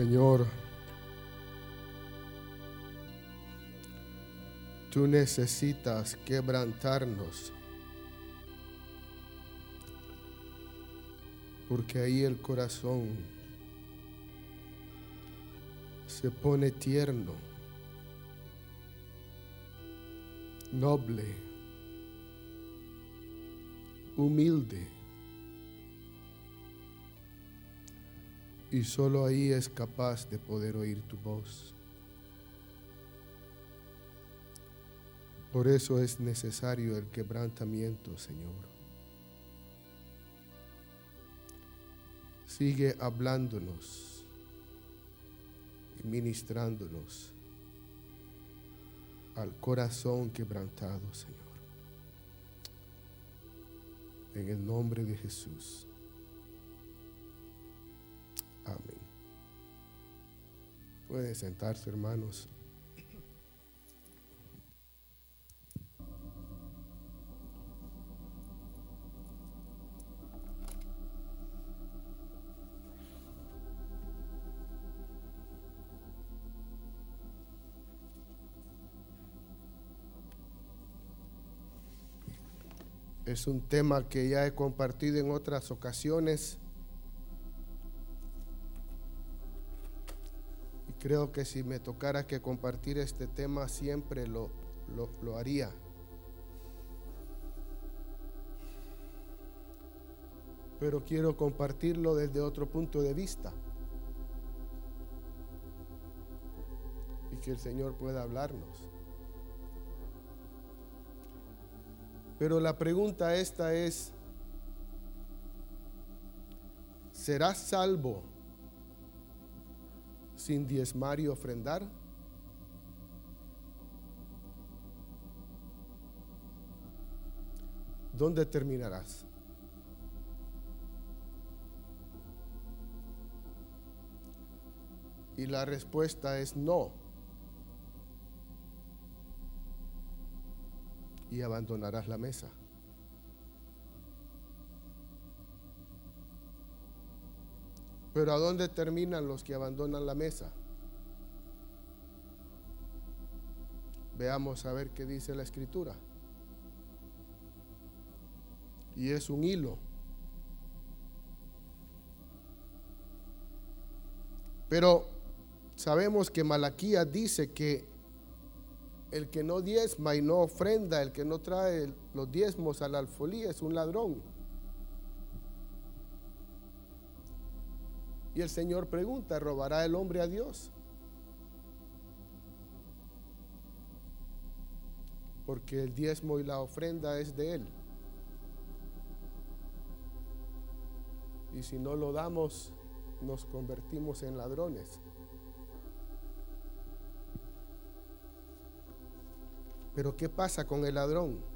Señor, tú necesitas quebrantarnos, porque ahí el corazón se pone tierno, noble, humilde. Y solo ahí es capaz de poder oír tu voz. Por eso es necesario el quebrantamiento, Señor. Sigue hablándonos y ministrándonos al corazón quebrantado, Señor. En el nombre de Jesús. Pueden sentarse, hermanos. Es un tema que ya he compartido en otras ocasiones. Creo que si me tocara que compartir este tema siempre lo, lo, lo haría. Pero quiero compartirlo desde otro punto de vista. Y que el Señor pueda hablarnos. Pero la pregunta esta es, ¿serás salvo sin diezmar y ofrendar? ¿Dónde terminarás? Y la respuesta es no. y abandonarás la mesa. Pero ¿a dónde terminan los que abandonan la mesa? Veamos a ver qué dice la escritura. Y es un hilo. Pero sabemos que Malaquías dice que el que no diezma y no ofrenda, el que no trae los diezmos al alfolí es un ladrón. Y el Señor pregunta, ¿robará el hombre a Dios? Porque el diezmo y la ofrenda es de Él. Y si no lo damos, nos convertimos en ladrones. Pero ¿qué pasa con el ladrón?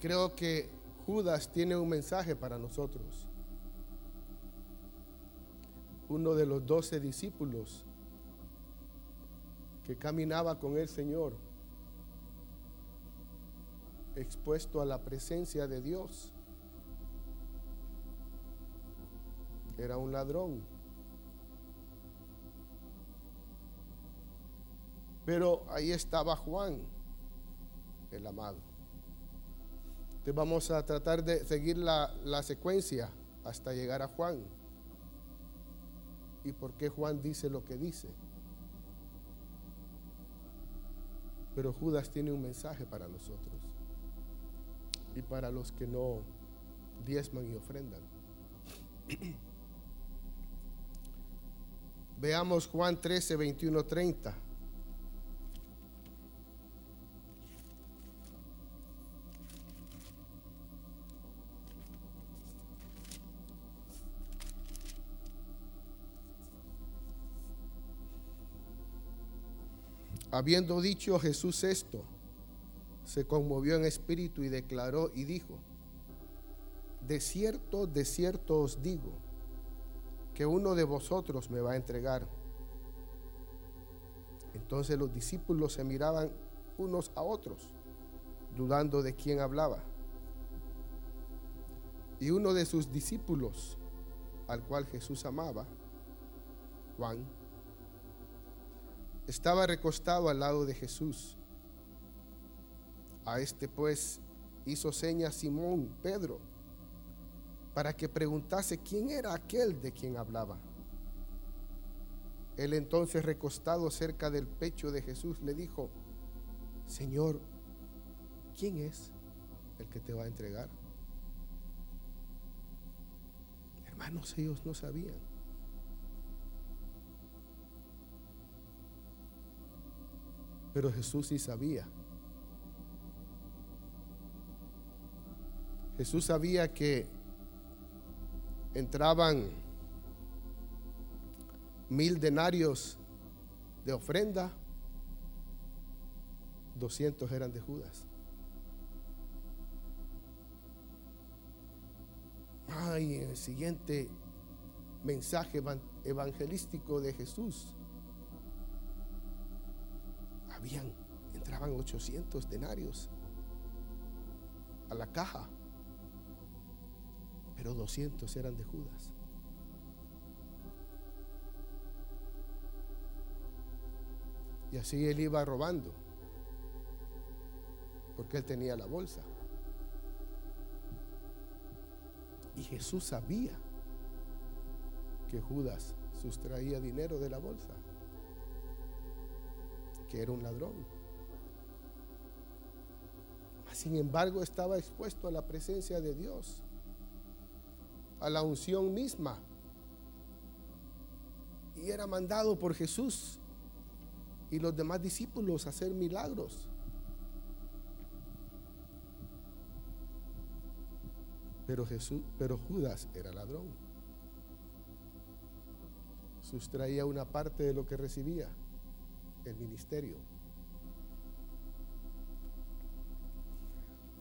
Creo que Judas tiene un mensaje para nosotros. Uno de los doce discípulos que caminaba con el Señor, expuesto a la presencia de Dios, era un ladrón. Pero ahí estaba Juan, el amado. Entonces vamos a tratar de seguir la, secuencia hasta llegar a Juan. ¿Y por qué Juan dice lo que dice? Pero Judas tiene un mensaje para nosotros y para los que no diezman y ofrendan. Veamos Juan 13, 21, 30. Habiendo dicho Jesús esto, se conmovió en espíritu y declaró y dijo, de cierto, de cierto os digo, que uno de vosotros me va a entregar. Entonces los discípulos se miraban unos a otros, dudando de quién hablaba. Y uno de sus discípulos, al cual Jesús amaba, Juan, estaba recostado al lado de Jesús. A este pues hizo seña Simón Pedro para que preguntase quién era aquel de quien hablaba. Él entonces recostado cerca del pecho de Jesús le dijo, Señor, ¿quién es el que te va a entregar? Hermanos, ellos no sabían. Pero Jesús sí sabía. Jesús sabía que entraban mil denarios de ofrenda, 200 eran de Judas. Ay, en el siguiente mensaje evangelístico de Jesús, habían, entraban 800 denarios a la caja pero 200 eran de Judas. Y así él iba robando, porque él tenía la bolsa. Y Jesús sabía que Judas sustraía dinero de la bolsa, que era un ladrón. Sin embargo, estaba expuesto a la presencia de Dios a la unción misma. Y era mandado por Jesús y los demás discípulos a hacer milagros. Pero Jesús, pero Judas era ladrón. Sustraía una parte de lo que recibía el ministerio.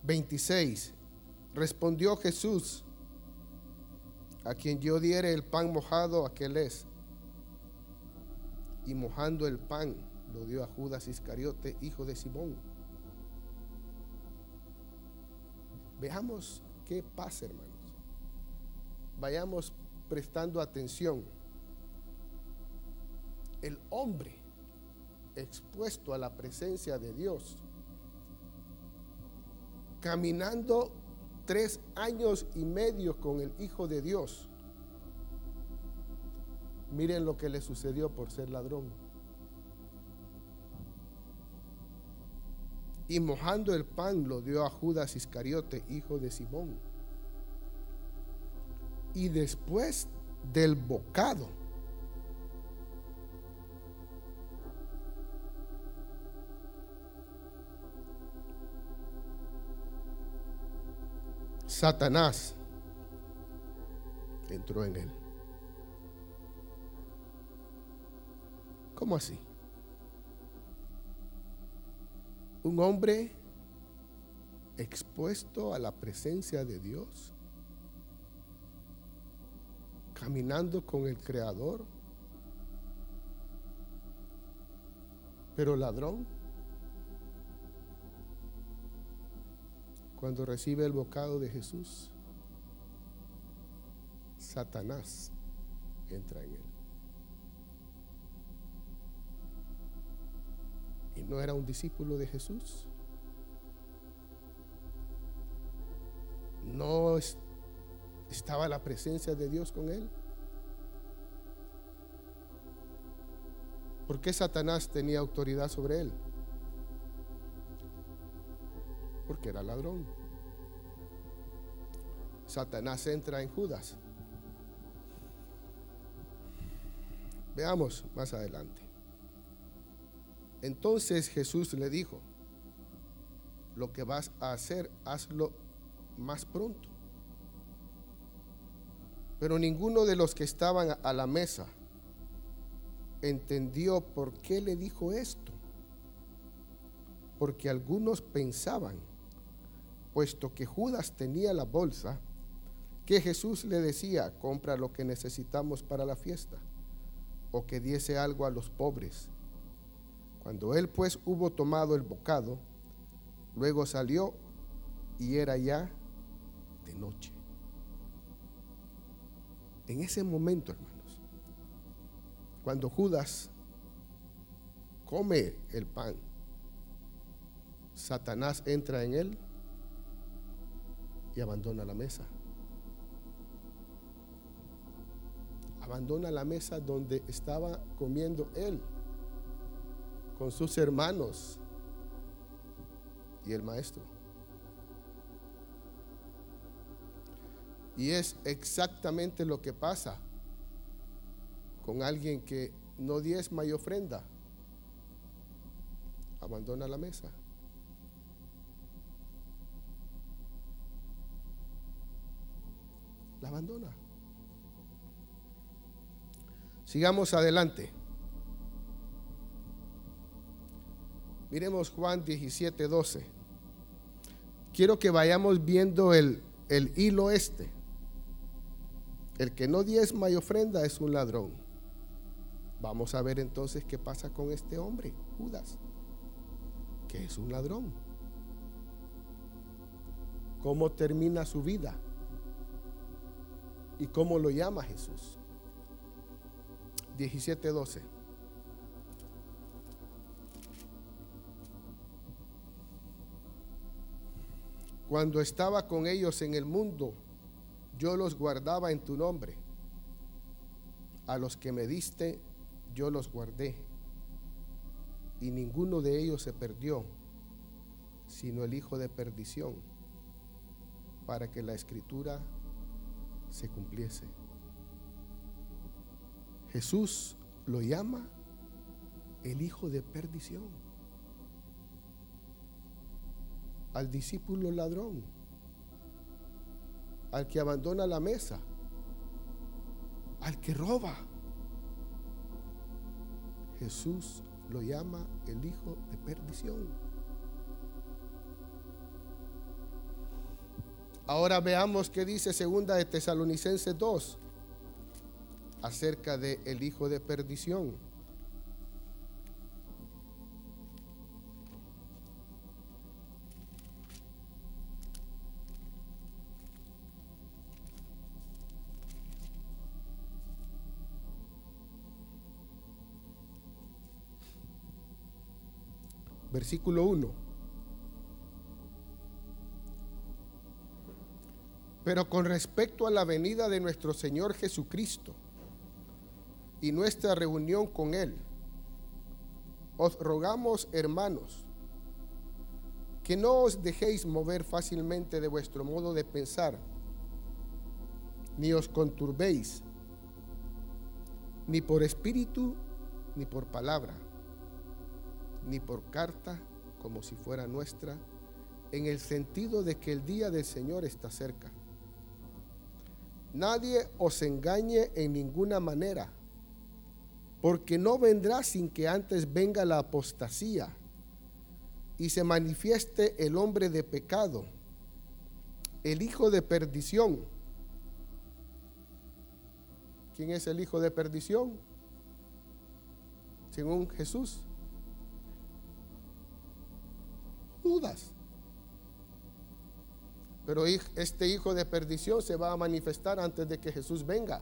26. Respondió Jesús a quien yo diere el pan mojado, aquel es. Y mojando el pan, lo dio a Judas Iscariote, hijo de Simón. Veamos qué pasa, hermanos. Vayamos prestando atención. El hombre expuesto a la presencia de Dios, caminando tres años y medio con el Hijo de Dios. Miren lo que le sucedió por ser ladrón. Y mojando el pan lo dio a Judas Iscariote, hijo de Simón. Y después del bocado, Satanás entró en él. ¿Cómo así? Un hombre expuesto a la presencia de Dios, caminando con el Creador, pero ladrón. Cuando recibe el bocado de Jesús, Satanás entra en él. ¿Y no era un discípulo de Jesús? ¿No estaba la presencia de Dios con él? ¿Por qué Satanás tenía autoridad sobre él? Porque era ladrón. Satanás entra en Judas. Veamos más adelante. Entonces Jesús le dijo, lo que vas a hacer, hazlo más pronto. Pero ninguno de los que estaban a la mesa entendió por qué le dijo esto. porque algunos pensaban, puesto que Judas tenía la bolsa, que Jesús le decía, compra lo que necesitamos para la fiesta, o que diese algo a los pobres. Cuando él pues hubo tomado el bocado, luego salió y era ya de noche. En ese momento, hermanos, cuando Judas come el pan, Satanás entra en él y abandona la mesa. Abandona la mesa donde estaba comiendo él con sus hermanos y el maestro. Y es exactamente lo que pasa con alguien que no diezma y ofrenda. Abandona la mesa. Abandona. Sigamos adelante. Miremos Juan 17, 12. Quiero que vayamos viendo el, el hilo este. El que no diezma y ofrenda es un ladrón. Vamos a ver entonces qué pasa con este hombre, Judas, que es un ladrón. ¿Cómo termina su vida? ¿Y cómo lo llama Jesús? 17:12. Cuando estaba con ellos en el mundo, yo los guardaba en tu nombre. A los que me diste, yo los guardé. Y ninguno de ellos se perdió, sino el hijo de perdición, para que la escritura se cumpliese. Jesús lo llama el hijo de perdición al discípulo ladrón, al que abandona la mesa, al que roba. Jesús lo llama el hijo de perdición. Ahora veamos qué dice segunda de Tesalonicenses 2 acerca de el hijo de perdición. versículo 1. Pero con respecto a la venida de nuestro Señor Jesucristo y nuestra reunión con Él, os rogamos, hermanos, que no os dejéis mover fácilmente de vuestro modo de pensar, ni os conturbéis, ni por espíritu, ni por palabra ni por carta como si fuera nuestra, en el sentido de que el día del Señor está cerca. Nadie os engañe en ninguna manera, porque no vendrá sin que antes venga la apostasía y se manifieste el hombre de pecado, el hijo de perdición. ¿Quién es el hijo de perdición? Según Jesús, dudas. Pero este hijo de perdición se va a manifestar antes de que Jesús venga.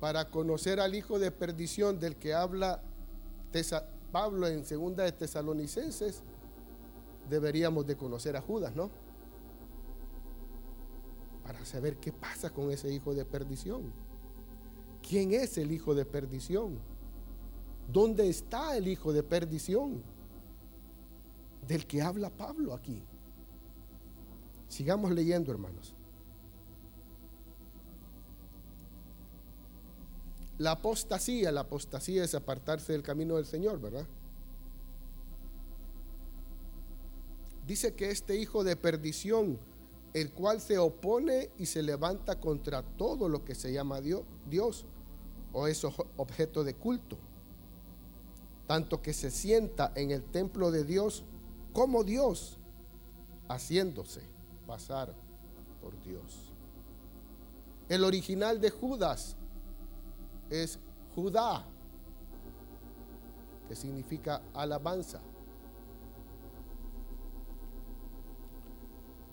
Para conocer al hijo de perdición del que habla Pablo en segunda de Tesalonicenses, deberíamos de conocer a Judas, ¿no? Para saber qué pasa con ese hijo de perdición. ¿Quién es el hijo de perdición? ¿Dónde está el hijo de perdición? Del que habla Pablo aquí. Sigamos leyendo, hermanos. La apostasía, la apostasía es apartarse del camino del Señor, ¿verdad? Dice que este hijo de perdición, el cual se opone y se levanta contra todo lo que se llama Dios, o es objeto de culto tanto que se sienta en el templo de Dios como Dios, haciéndose pasar por Dios. El original de Judas es Judá, que significa alabanza,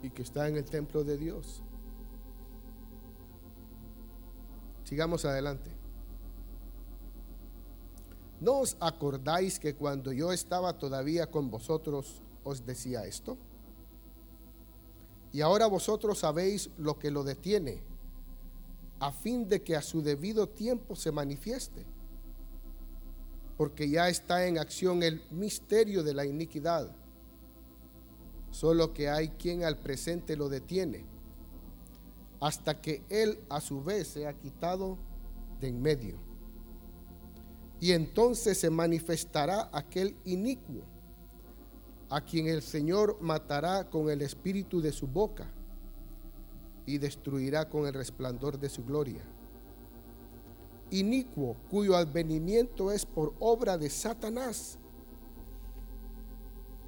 y que está en el templo de Dios. Sigamos adelante. ¿No os acordáis que cuando yo estaba todavía con vosotros os decía esto? Y ahora vosotros sabéis lo que lo detiene, a fin de que a su debido tiempo se manifieste, porque ya está en acción el misterio de la iniquidad, solo que hay quien al presente lo detiene, hasta que él a su vez sea quitado de en medio. Y entonces se manifestará aquel inicuo, a quien el Señor matará con el espíritu de su boca y destruirá con el resplandor de su gloria. Inicuo, cuyo advenimiento es por obra de Satanás,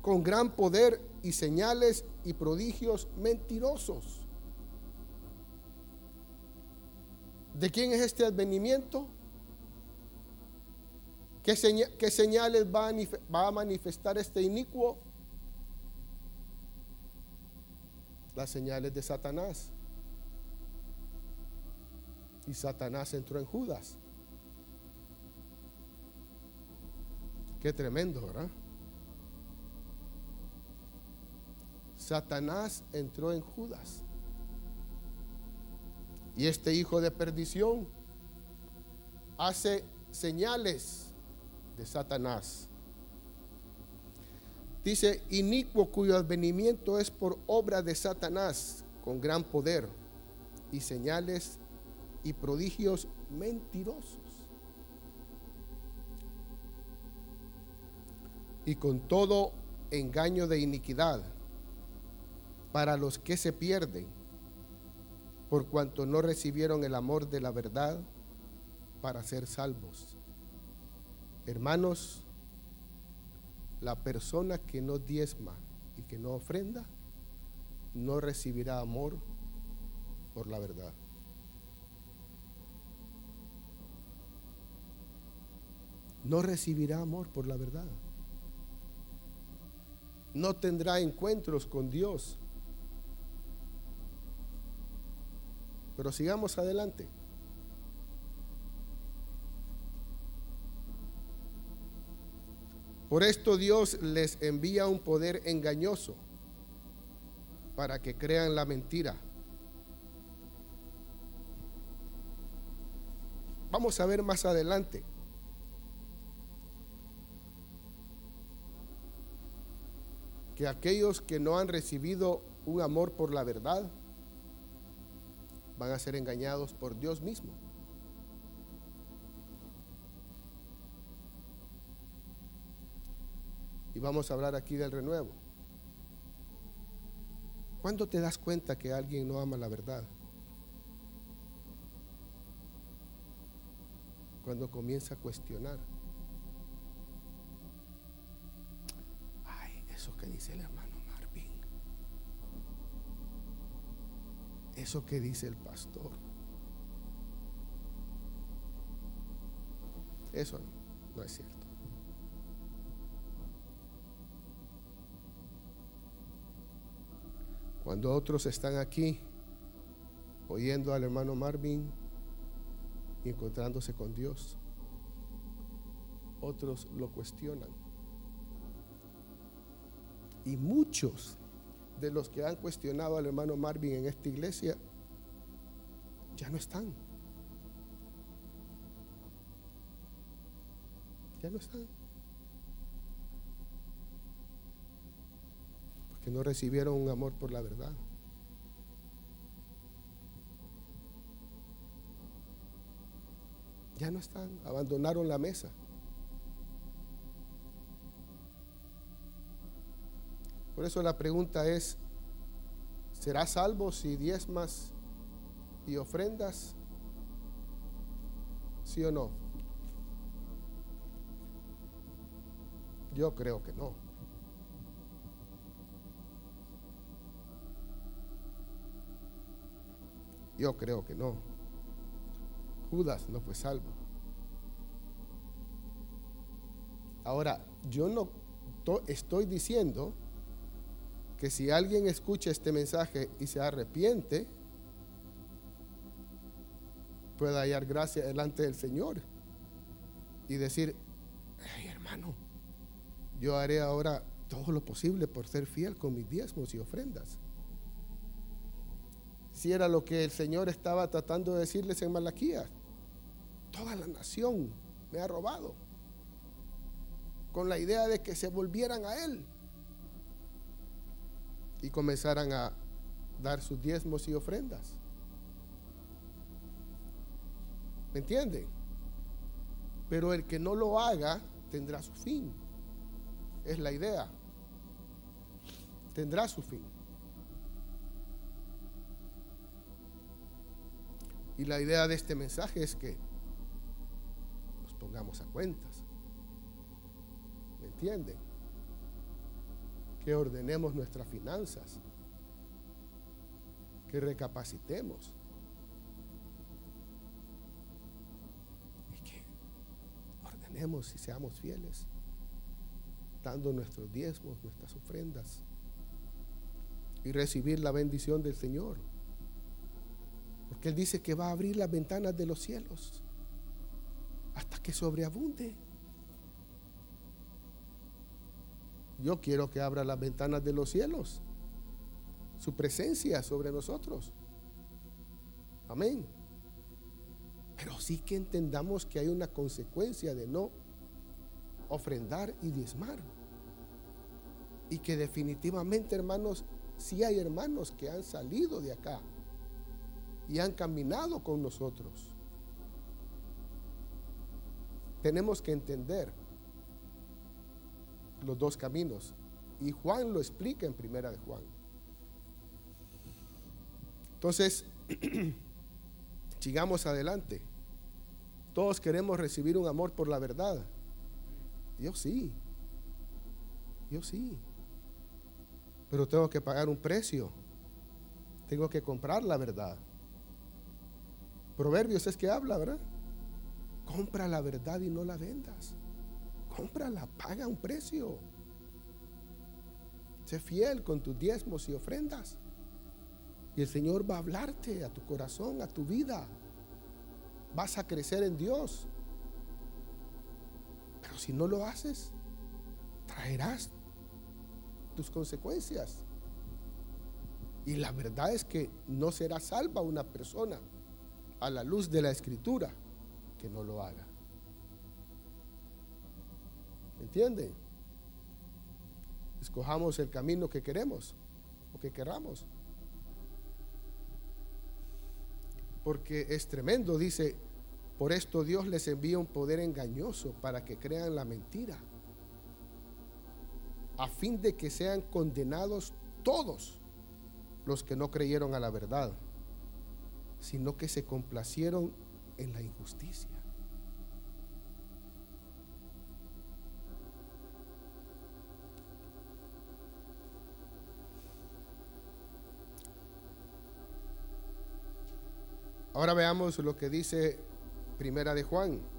con gran poder y señales y prodigios mentirosos. ¿De quién es este advenimiento? ¿Qué, señales va a, manifestar este inicuo? Las señales de Satanás. Y Satanás entró en Judas. Qué tremendo, ¿verdad? Satanás entró en Judas. Y este hijo de perdición hace señales de Satanás. Dice, inicuo cuyo advenimiento es por obra de Satanás, con gran poder y señales y prodigios mentirosos. Y con todo engaño de iniquidad para los que se pierden, por cuanto no recibieron el amor de la verdad para ser salvos. Hermanos, la persona que no diezma y que no ofrenda, no recibirá amor por la verdad. No recibirá amor por la verdad. No tendrá encuentros con Dios. Pero sigamos adelante. Por esto Dios les envía un poder engañoso para que crean la mentira. Vamos a ver más adelante. Que aquellos que no han recibido un amor por la verdad van a ser engañados por Dios mismo. Y vamos a hablar aquí del renuevo. ¿Cuándo te das cuenta que alguien no ama la verdad? Cuando comienza a cuestionar. Ay, eso que dice el hermano Marvin. Eso que dice el pastor. Eso no es cierto. Cuando otros están aquí oyendo al hermano Marvin y encontrándose con Dios, otros lo cuestionan. Y muchos de los que han cuestionado al hermano Marvin en esta iglesia ya no están. Ya no están. Que no recibieron un amor por la verdad. Ya no están, abandonaron la mesa. Por eso la pregunta es, ¿será salvo si diezmas y ofrendas? ¿Sí o no? Yo creo que no. Yo creo que no. Judas no fue salvo. Ahora, yo no estoy diciendo que si alguien escucha este mensaje y se arrepiente, pueda hallar gracia delante del Señor y decir, ay hermano, yo haré ahora todo lo posible por ser fiel con mis diezmos y ofrendas. Si era lo que el Señor estaba tratando de decirles en Malaquías, toda la nación me ha robado, con la idea de que se volvieran a Él y comenzaran a dar sus diezmos y ofrendas. ¿Me entienden? Pero el que no lo haga tendrá su fin. Es la idea. Tendrá su fin. Y la idea de este mensaje es que nos pongamos a cuentas. ¿Me entienden? Que ordenemos nuestras finanzas. Que recapacitemos. Y que ordenemos y seamos fieles. Dando nuestros diezmos, nuestras ofrendas. Y recibir la bendición del Señor. Porque Él dice que va a abrir las ventanas de los cielos hasta que sobreabunde. Yo quiero que abra las ventanas de los cielos, su presencia sobre nosotros. Amén. Pero sí que entendamos que hay una consecuencia de no ofrendar y diezmar. Y que definitivamente, hermanos, sí hay hermanos que han salido de acá y han caminado con nosotros. Tenemos que entender los dos caminos. Y Juan lo explica en primera de Juan. Entonces, sigamos adelante. Todos queremos recibir un amor por la verdad. Yo sí. Yo sí. Pero tengo que pagar un precio. Tengo que comprar la verdad. Proverbios es que habla, ¿verdad? Compra la verdad y no la vendas. Cómprala, paga un precio. Sé fiel con tus diezmos y ofrendas. Y el Señor va a hablarte a tu corazón, a tu vida. Vas a crecer en Dios. Pero si no lo haces, traerás tus consecuencias. Y la verdad es que no será salva una persona a la luz de la escritura que no lo haga. ¿Entienden? Escojamos el camino que queremos o que queramos. Porque es tremendo, dice, por esto Dios les envía un poder engañoso para que crean la mentira, a fin de que sean condenados todos los que no creyeron a la verdad sino que se complacieron en la injusticia. Ahora veamos lo que dice Primera de Juan.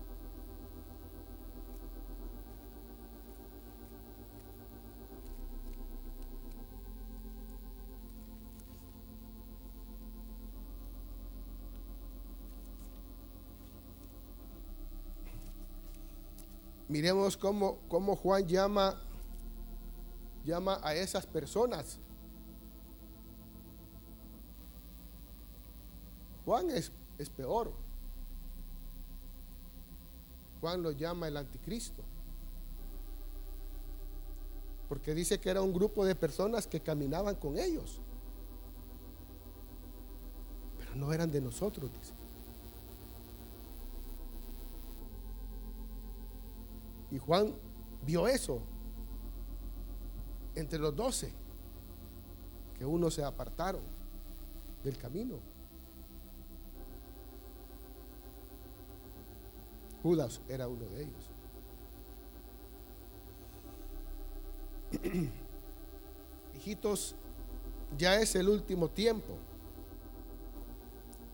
Miremos cómo, cómo Juan llama, llama a esas personas. Juan es, es peor. Juan lo llama el anticristo. Porque dice que era un grupo de personas que caminaban con ellos. Pero no eran de nosotros, dice. Juan vio eso entre los doce, que unos se apartaron del camino. Judas era uno de ellos. hijitos, ya es el último tiempo.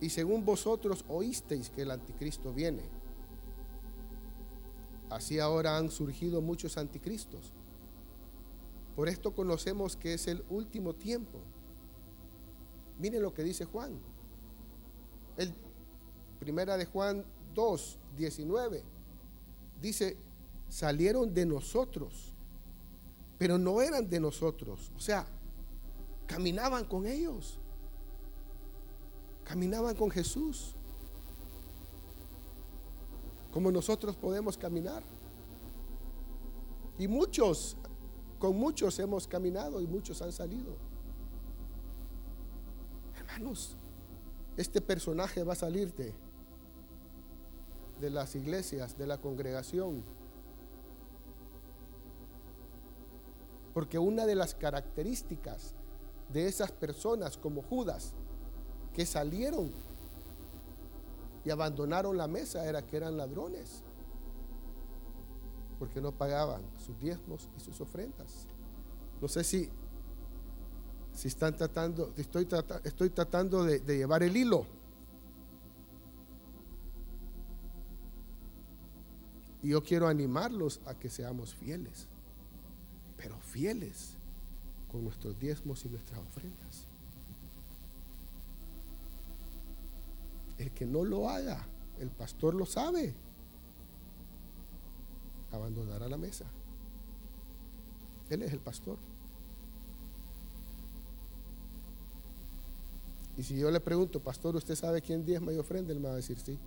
Y según vosotros oísteis que el anticristo viene. Así ahora han surgido muchos anticristos. Por esto conocemos que es el último tiempo. Miren lo que dice Juan. El primera de Juan 2, 19. Dice, salieron de nosotros, pero no eran de nosotros. O sea, caminaban con ellos. Caminaban con Jesús. Como nosotros podemos caminar. Y muchos, con muchos hemos caminado y muchos han salido. Hermanos, este personaje va a salirte de las iglesias, de la congregación. Porque una de las características de esas personas como Judas que salieron y abandonaron la mesa era que eran ladrones. Porque no pagaban sus diezmos y sus ofrendas. No sé si, si están tratando, estoy, estoy tratando de llevar el hilo. Y yo quiero animarlos a que seamos fieles, pero fieles con nuestros diezmos y nuestras ofrendas. El que no lo haga, el pastor lo sabe, abandonará la mesa. Él es el pastor. Y si yo le pregunto, pastor, ¿usted sabe quién diezma y ofrenda? Él me va a decir sí.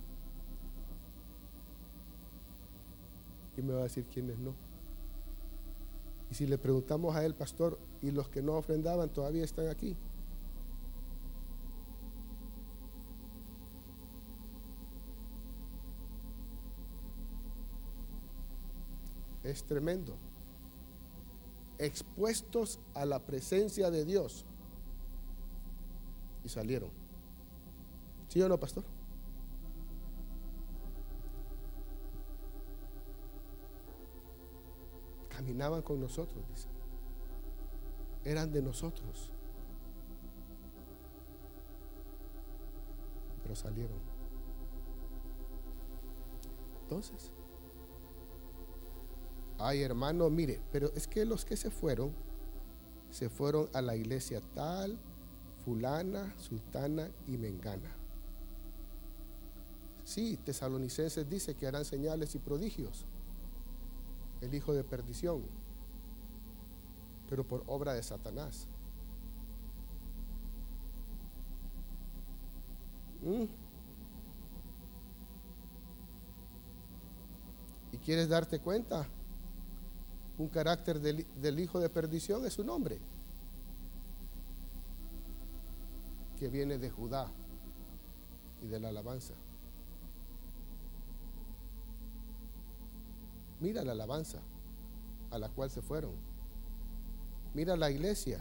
y me va a decir quiénes no. Y si le preguntamos a él, pastor, y los que no ofrendaban todavía están aquí. Es tremendo. Expuestos a la presencia de Dios. Y salieron. ¿Sí o no, pastor? caminaban con nosotros, dice. Eran de nosotros. Pero salieron. Entonces, ay hermano, mire, pero es que los que se fueron, se fueron a la iglesia tal, fulana, sultana y mengana. Sí, tesalonicenses dice que harán señales y prodigios el hijo de perdición, pero por obra de Satanás. ¿Mm? ¿Y quieres darte cuenta? Un carácter del, hijo de perdición es su nombre, que viene de Judá y de la alabanza. Mira la alabanza a la cual se fueron. Mira la iglesia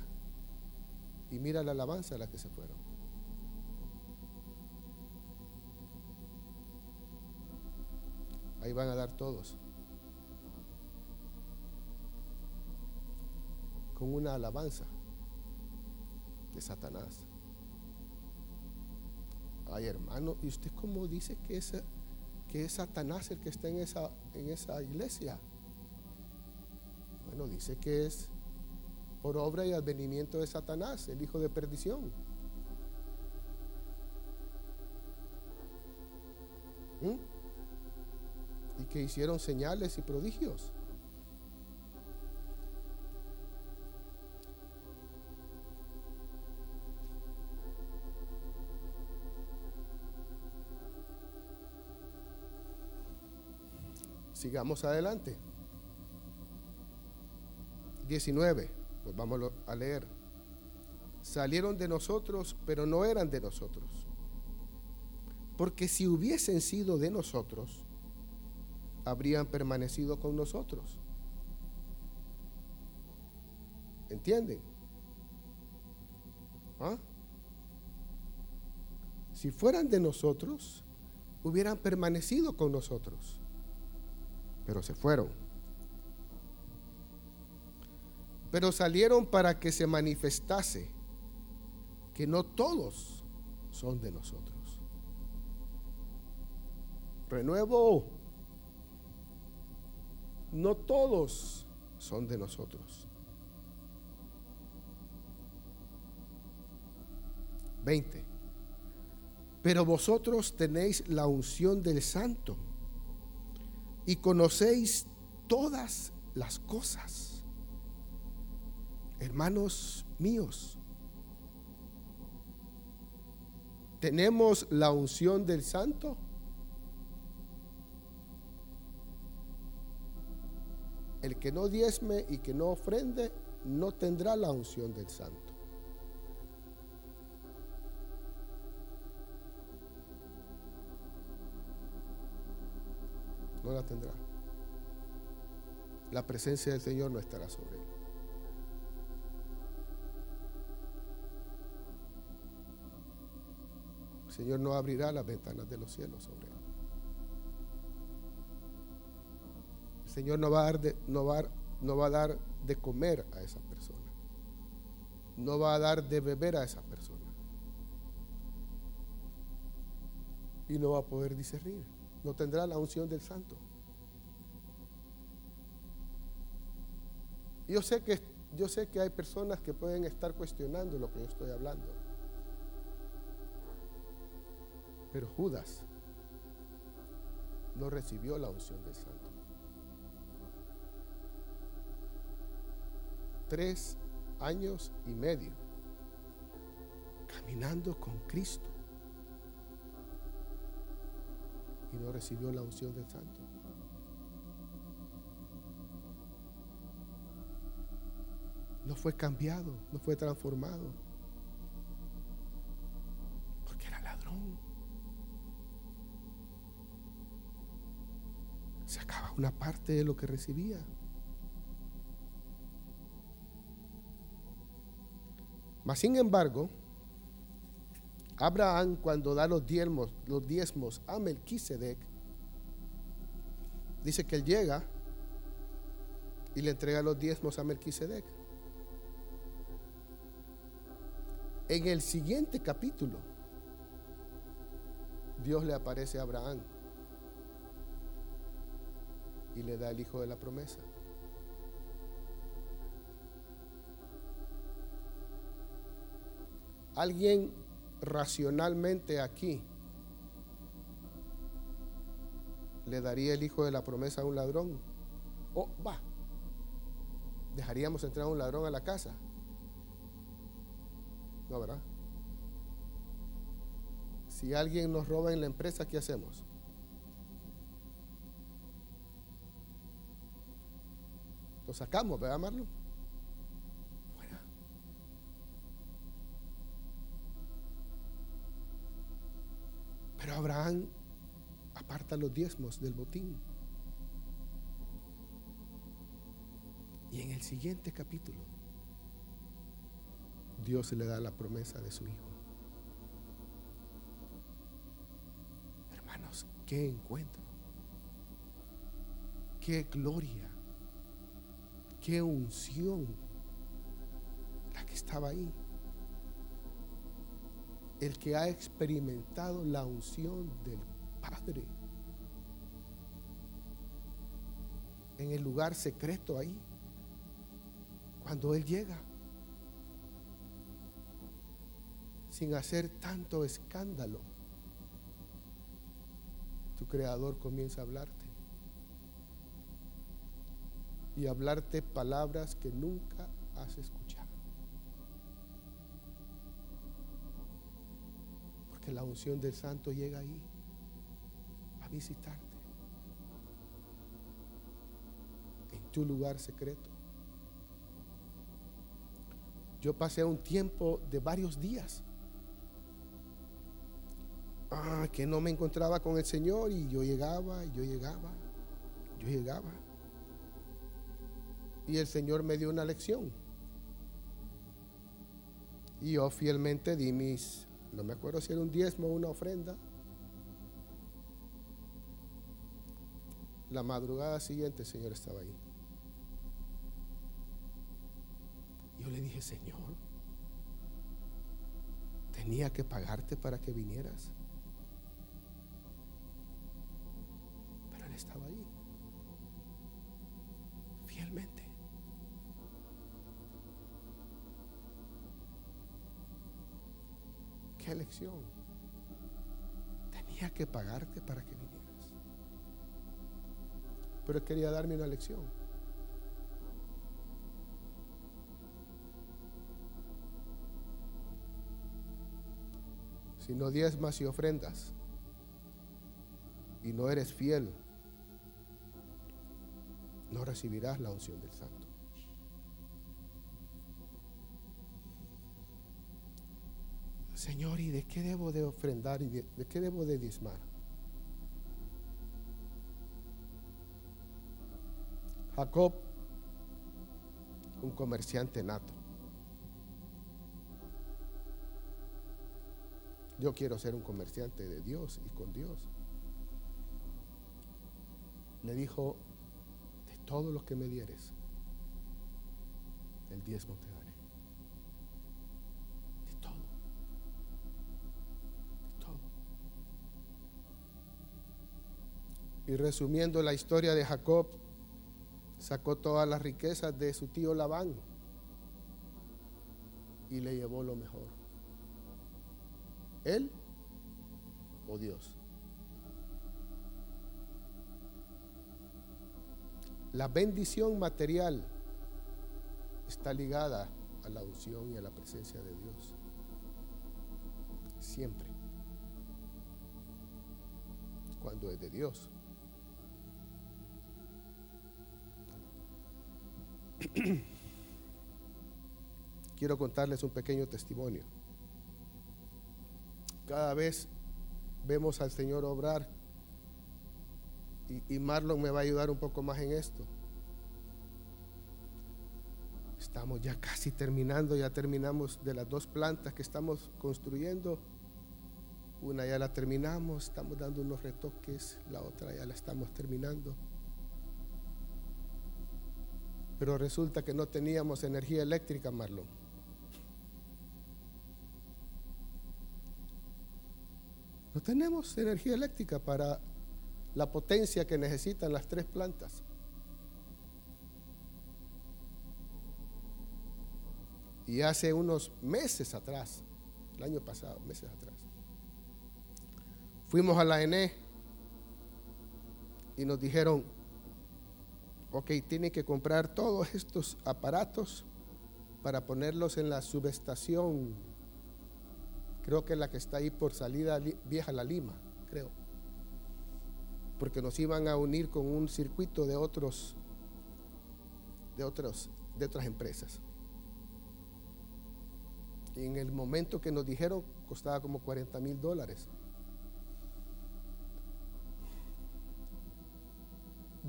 y mira la alabanza a la que se fueron. Ahí van a dar todos. Con una alabanza de Satanás. Ay, hermano, ¿y usted cómo dice que esa que es Satanás el que está en esa, en esa iglesia. Bueno, dice que es por obra y advenimiento de Satanás, el hijo de perdición. ¿Mm? Y que hicieron señales y prodigios. Sigamos adelante. 19, pues vamos a leer. Salieron de nosotros, pero no eran de nosotros. Porque si hubiesen sido de nosotros, habrían permanecido con nosotros. ¿Entienden? ¿Ah? Si fueran de nosotros, hubieran permanecido con nosotros pero se fueron. pero salieron para que se manifestase que no todos son de nosotros. Renuevo, no todos son de nosotros. 20. Pero vosotros tenéis la unción del santo y conocéis todas las cosas. Hermanos míos, ¿tenemos la unción del santo? El que no diezme y que no ofrende no tendrá la unción del santo. No la tendrá. La presencia del Señor no estará sobre él. El Señor no abrirá las ventanas de los cielos sobre él. Señor no va, a dar de, no, va, no va a dar de comer a esa persona. No va a dar de beber a esa persona. Y no va a poder discernir. No tendrá la unción del santo. Yo sé que yo sé que hay personas que pueden estar cuestionando lo que yo estoy hablando. Pero Judas no recibió la unción del santo. tres años y medio caminando con Cristo y no recibió la unción del Santo. No fue cambiado, no fue transformado, porque era ladrón. Se acaba una parte de lo que recibía. Mas sin embargo, Abraham cuando da los diezmos, los diezmos a Melquisedec, dice que él llega y le entrega los diezmos a Melquisedec. En el siguiente capítulo, Dios le aparece a Abraham y le da el hijo de la promesa. Alguien racionalmente aquí le daría el hijo de la promesa a un ladrón. Oh, va. ¿Dejaríamos entrar a un ladrón a la casa? No, ¿verdad? Si alguien nos roba en la empresa, ¿qué hacemos? Lo sacamos, ¿verdad, Marlon? Abraham aparta los diezmos del botín. Y en el siguiente capítulo, Dios le da la promesa de su Hijo. Hermanos, qué encuentro, qué gloria, qué unción la que estaba ahí el que ha experimentado la unción del Padre en el lugar secreto ahí, cuando Él llega, sin hacer tanto escándalo, tu Creador comienza a hablarte y hablarte palabras que nunca has escuchado. La unción del santo llega ahí a visitarte en tu lugar secreto. Yo pasé un tiempo de varios días ah, que no me encontraba con el Señor y yo llegaba, y yo llegaba, yo llegaba. Y el Señor me dio una lección. Y yo fielmente di mis no me acuerdo si era un diezmo o una ofrenda. La madrugada siguiente el Señor estaba ahí. yo le dije, Señor, tenía que pagarte para que vinieras. ¿Qué elección? Tenía que pagarte para que vinieras. Pero quería darme una lección. si no diezmas y ofrendas y no eres fiel, no recibirás la unción del Santo. Señor, ¿y de qué debo de ofrendar y de, qué debo de diezmar? Jacob, un comerciante nato. Yo quiero ser un comerciante de Dios y con Dios. Le dijo, de todo lo que me dieres, el diezmo te daré. Y resumiendo la historia de Jacob, sacó todas las riquezas de su tío Labán y le llevó lo mejor. ¿Él o Dios? La bendición material está ligada a la unción y a la presencia de Dios. Siempre. Cuando es de Dios. Quiero contarles un pequeño testimonio. Cada vez vemos al Señor obrar y, Marlon me va a ayudar un poco más en esto. Estamos ya casi terminando, ya terminamos de las dos plantas que estamos construyendo. Una ya la terminamos, estamos dando unos retoques, la otra ya la estamos terminando. Pero resulta que no teníamos energía eléctrica, Marlon. No tenemos energía eléctrica para la potencia que necesitan las tres plantas. Y hace unos meses atrás, el año pasado, meses atrás, fuimos a la ENE y nos dijeron, ok, tienen que comprar todos estos aparatos para ponerlos en la subestación Creo que la que está ahí por salida vieja La Lima, creo. Porque nos iban a unir con un circuito de otros, de otros, de otras empresas. Y en el momento que nos dijeron costaba como 40 mil dólares.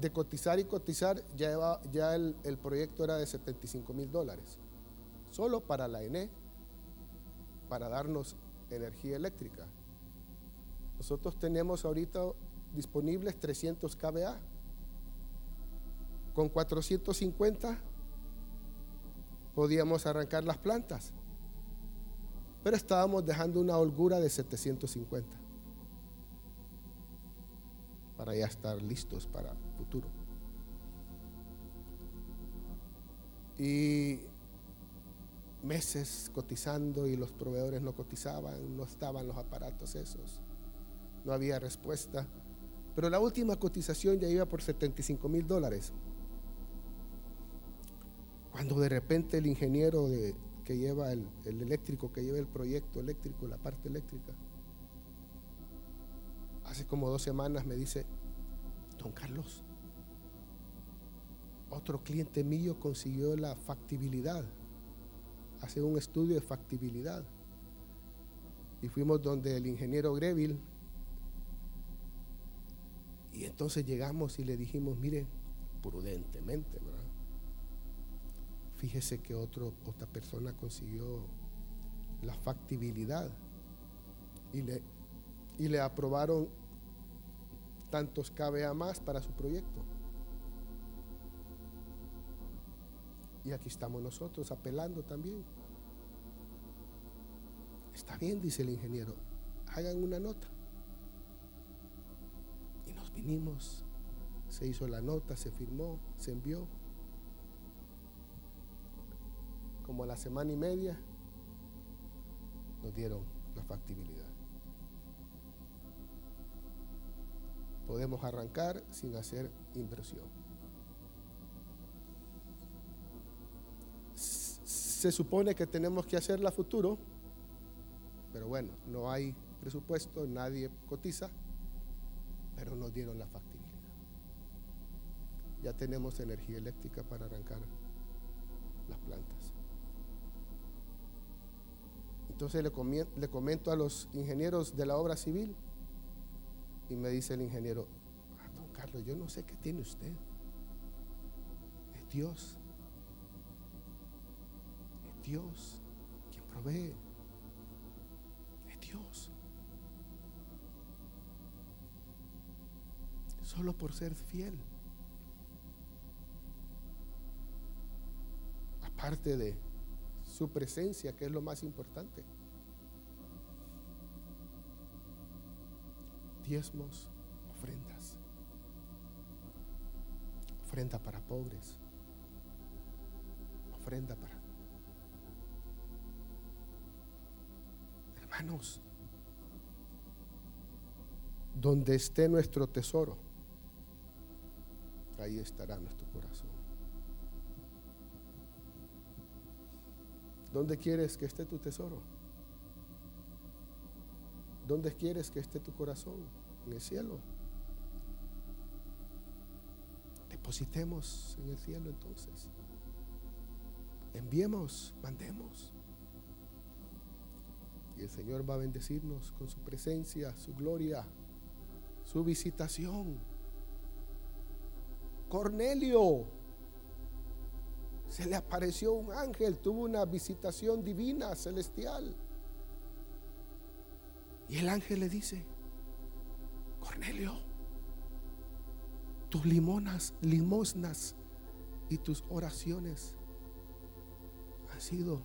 De cotizar y cotizar, ya, ya el, el proyecto era de 75 mil dólares. Solo para la ENE, para darnos energía eléctrica. Nosotros tenemos ahorita disponibles 300 kVA. Con 450 podíamos arrancar las plantas. Pero estábamos dejando una holgura de 750 para ya estar listos para futuro. Y meses cotizando y los proveedores no cotizaban, no estaban los aparatos esos, no había respuesta. Pero la última cotización ya iba por 75 mil dólares. Cuando de repente el ingeniero de, que lleva el, el eléctrico, que lleva el proyecto eléctrico, la parte eléctrica, hace como dos semanas me dice, don Carlos, otro cliente mío consiguió la factibilidad hacer un estudio de factibilidad. Y fuimos donde el ingeniero Greville. Y entonces llegamos y le dijimos, mire, prudentemente, ¿verdad? Fíjese que otro, otra persona consiguió la factibilidad y le, y le aprobaron tantos KBA más para su proyecto. Y aquí estamos nosotros apelando también. Está bien, dice el ingeniero, hagan una nota. Y nos vinimos, se hizo la nota, se firmó, se envió. Como a la semana y media nos dieron la factibilidad. Podemos arrancar sin hacer inversión. Se supone que tenemos que hacerla futuro, pero bueno, no hay presupuesto, nadie cotiza, pero nos dieron la factibilidad. Ya tenemos energía eléctrica para arrancar las plantas. Entonces le, comento a los ingenieros de la obra civil y me dice el ingeniero, ah, don Carlos, yo no sé qué tiene usted. Es Dios. Dios quien provee. Es Dios. Solo por ser fiel. Aparte de su presencia, que es lo más importante. Diezmos, ofrendas. Ofrenda para pobres. Ofrenda Hermanos, donde esté nuestro tesoro, ahí estará nuestro corazón. ¿Dónde quieres que esté tu tesoro? ¿Dónde quieres que esté tu corazón? En el cielo. Depositemos en el cielo entonces. Enviemos, mandemos. Y el Señor va a bendecirnos con su presencia, su gloria, su visitación. Cornelio, se le apareció un ángel, tuvo una visitación divina, celestial. Y el ángel le dice, Cornelio, tus limonas, limosnas y tus oraciones han sido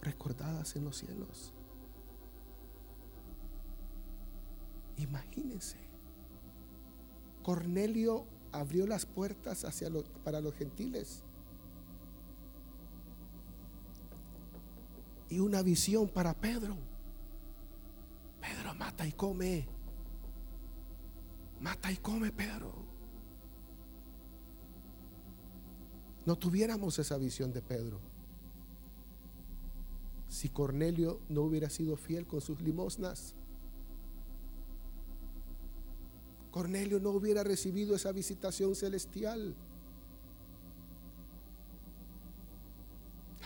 recordadas en los cielos. Imagínense, Cornelio abrió las puertas hacia para los gentiles y una visión para Pedro. Pedro mata y come. Mata y come, Pedro. No tuviéramos esa visión de Pedro. Si Cornelio no hubiera sido fiel con sus limosnas, Cornelio no hubiera recibido esa visitación celestial.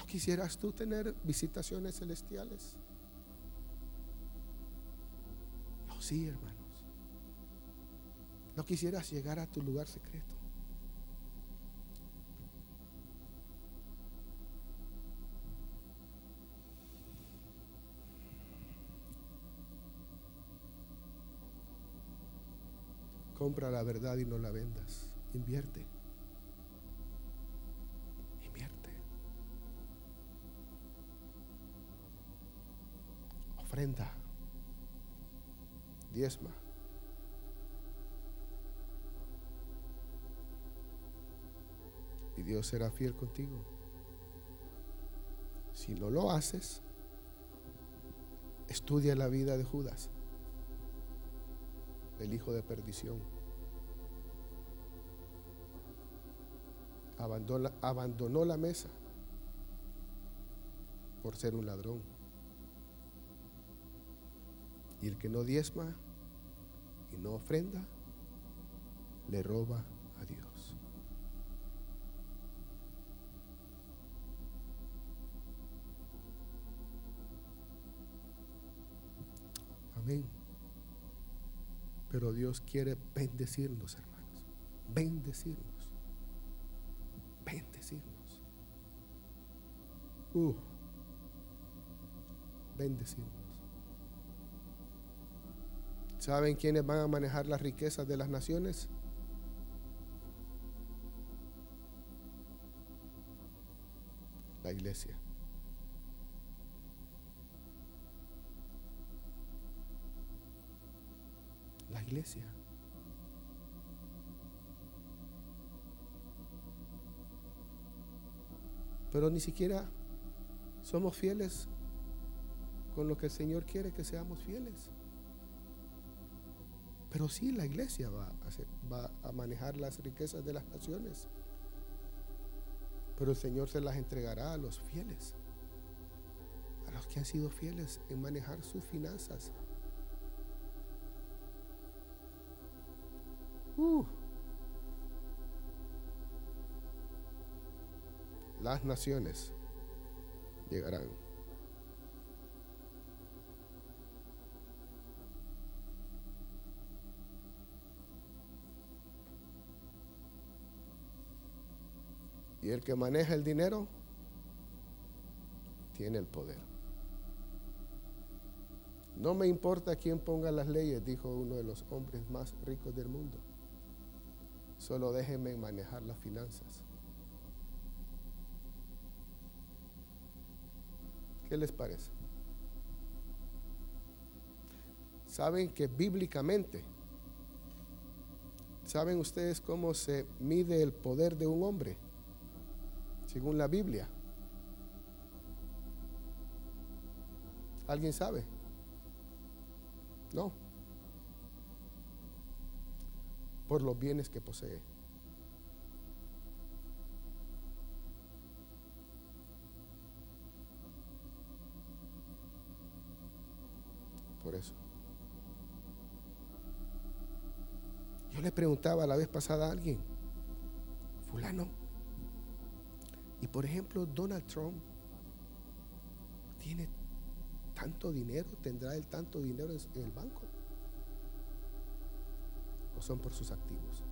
quisieras tú tener visitaciones celestiales? No, sí, hermanos. ¿No quisieras llegar a tu lugar secreto? Compra la verdad y no la vendas. Invierte. ofrenda, diezma. Y Dios será fiel contigo. Si no lo haces, estudia la vida de Judas, el hijo de perdición. Abandonó, abandonó la mesa por ser un ladrón. Y el que no diezma y no ofrenda, le roba a Dios. Amén. Pero Dios quiere bendecirnos, hermanos. Bendecirnos. Uh, bendecirnos. ¿Saben quiénes van a manejar las riquezas de las naciones? La iglesia. La iglesia. Pero ni siquiera somos fieles con lo que el Señor quiere que seamos fieles. Pero sí, la iglesia va a, manejar las riquezas de las naciones. Pero el Señor se las entregará a los fieles, a los que han sido fieles en manejar sus finanzas. Uh. Las naciones llegarán. Y el que maneja el dinero tiene el poder. No me importa quién ponga las leyes, dijo uno de los hombres más ricos del mundo. Solo déjenme manejar las finanzas. ¿Qué les parece? Saben que bíblicamente, ¿saben ustedes cómo se mide el poder de un hombre? según la Biblia. ¿Alguien sabe? No. Por los bienes que posee. Yo le preguntaba la vez pasada a alguien, fulano, y por ejemplo, Donald Trump tiene tanto dinero, tendrá él tanto dinero en el banco. ¿O son por sus activos?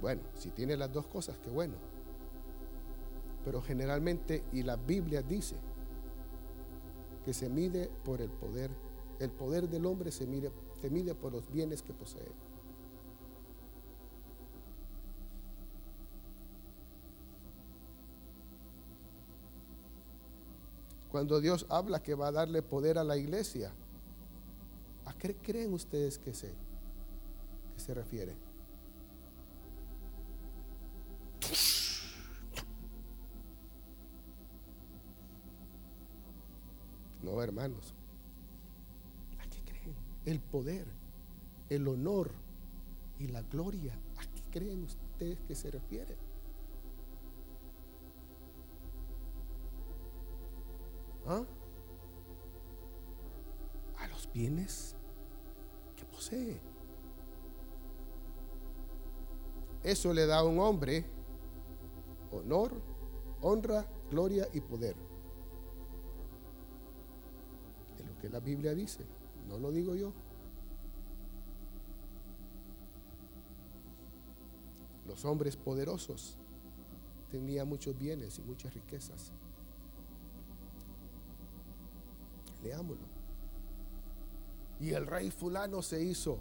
Bueno, si tiene las dos cosas, qué bueno. Pero generalmente, y la Biblia dice, que se mide por el poder. El poder del hombre se mide, se mide por los bienes que posee. Cuando Dios habla que va a darle poder a la iglesia, ¿a qué creen ustedes que se, que se refiere? No, hermanos. ¿A qué creen? El poder, el honor y la gloria. ¿A qué creen ustedes que se refiere? ¿Ah? a los bienes que posee. Eso le da a un hombre honor, honra, gloria y poder. Que la Biblia dice, no lo digo yo. Los hombres poderosos tenían muchos bienes y muchas riquezas. Leámoslo. Y el rey fulano se hizo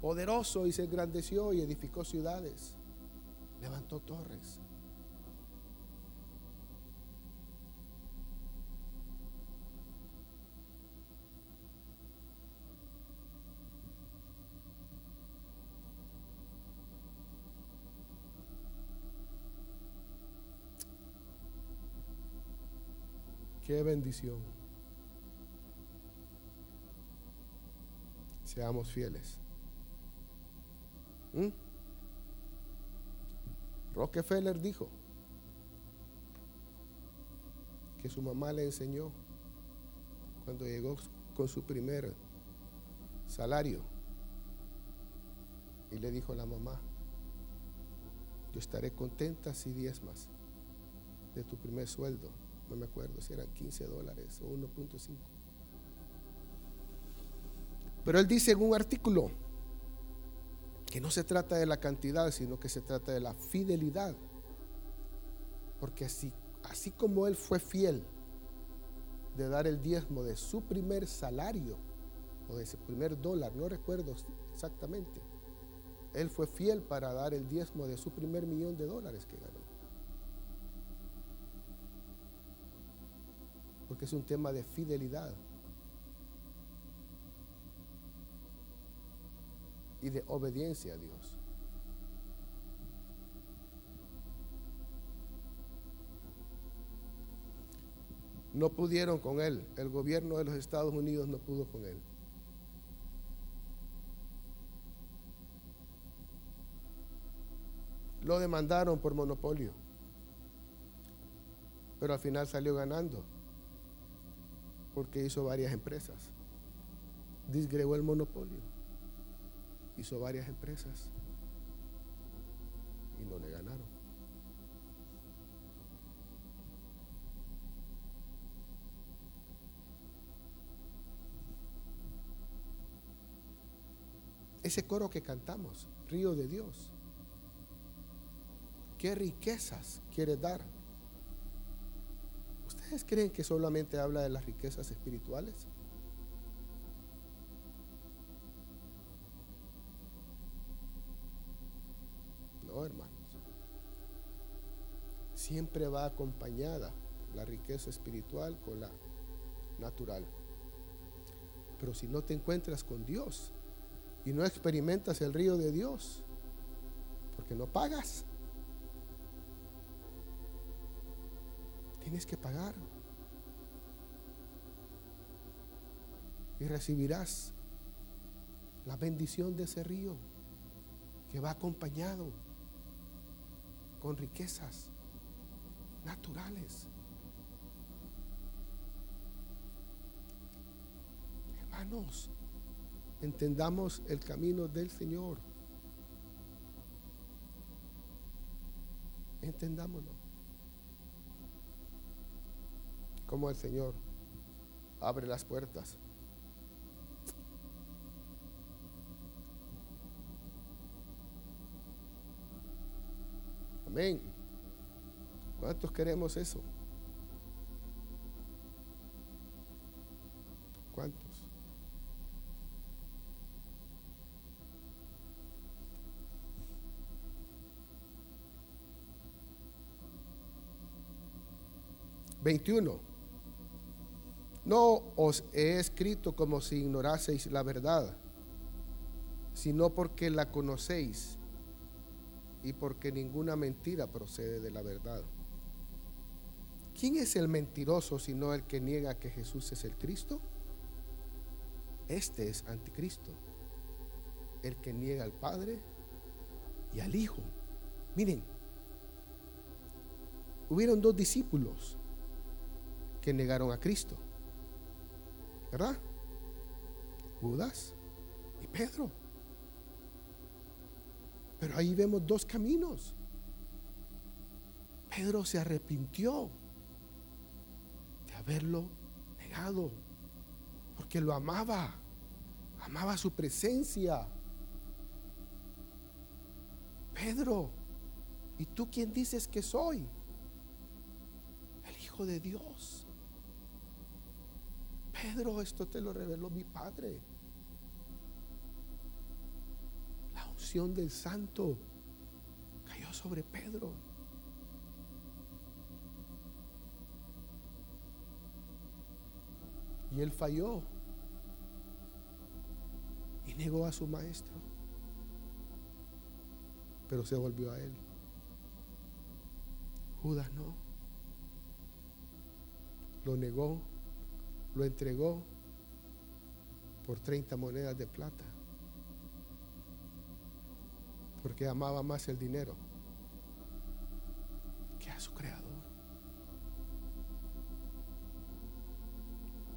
poderoso y se engrandeció y edificó ciudades, levantó torres. Bendición. Seamos fieles. ¿Mm? Rockefeller dijo que su mamá le enseñó cuando llegó con su primer salario y le dijo a la mamá, yo estaré contenta si más de tu primer sueldo. No me acuerdo si eran 15 dólares o 1.5. Pero él dice en un artículo que no se trata de la cantidad, sino que se trata de la fidelidad. Porque así, así como él fue fiel de dar el diezmo de su primer salario o de ese primer dólar, no recuerdo exactamente, él fue fiel para dar el diezmo de su primer millón de dólares que ganó. Porque es un tema de fidelidad. Y de obediencia a Dios. No pudieron con él. El gobierno de los Estados Unidos no pudo con él. Lo demandaron por monopolio. Pero al final salió ganando. Porque hizo varias empresas. Disgregó el monopolio. Hizo varias empresas. Y no le ganaron. Ese coro que cantamos, Río de Dios ¿Qué riquezas quiere dar? ¿Ustedes creen que solamente habla de las riquezas espirituales? No, hermanos. Siempre va acompañada la riqueza espiritual con la natural. Pero si no te encuentras con Dios y no experimentas el río de Dios, porque no pagas, Tienes que pagar. Y recibirás la bendición de ese río que va acompañado con riquezas naturales. Hermanos, entendamos el camino del Señor. Entendámoslo. Como el Señor abre las puertas. Amén. ¿Cuántos queremos eso? ¿Cuántos? Veintiuno. No os he escrito como si ignoraseis la verdad, sino porque la conocéis y porque ninguna mentira procede de la verdad. ¿Quién es el mentiroso sino el que niega que Jesús es el Cristo? Este es anticristo, el que niega al Padre y al Hijo. Miren, hubieron dos discípulos que negaron a Cristo. ¿Verdad? Judas y Pedro. Pero ahí vemos dos caminos. Pedro se arrepintió de haberlo negado, porque lo amaba, amaba su presencia. Pedro, ¿y tú quién dices que soy? El Hijo de Dios. Pedro, esto te lo reveló mi Padre. La unción del santo cayó sobre Pedro. Y él falló y negó a su maestro. Pero se volvió a él. Judas no. Lo negó lo entregó por 30 monedas de plata, porque amaba más el dinero que a su creador.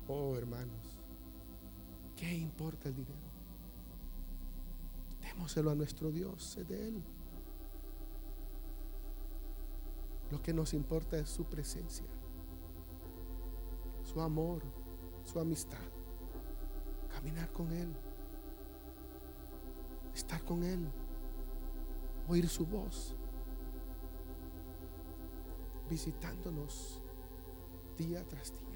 Oh hermanos, ¿qué importa el dinero? Démoselo a nuestro Dios, es de Él. Lo que nos importa es su presencia, su amor, su amistad, caminar con Él, estar con Él, oír su voz, visitándonos día tras día.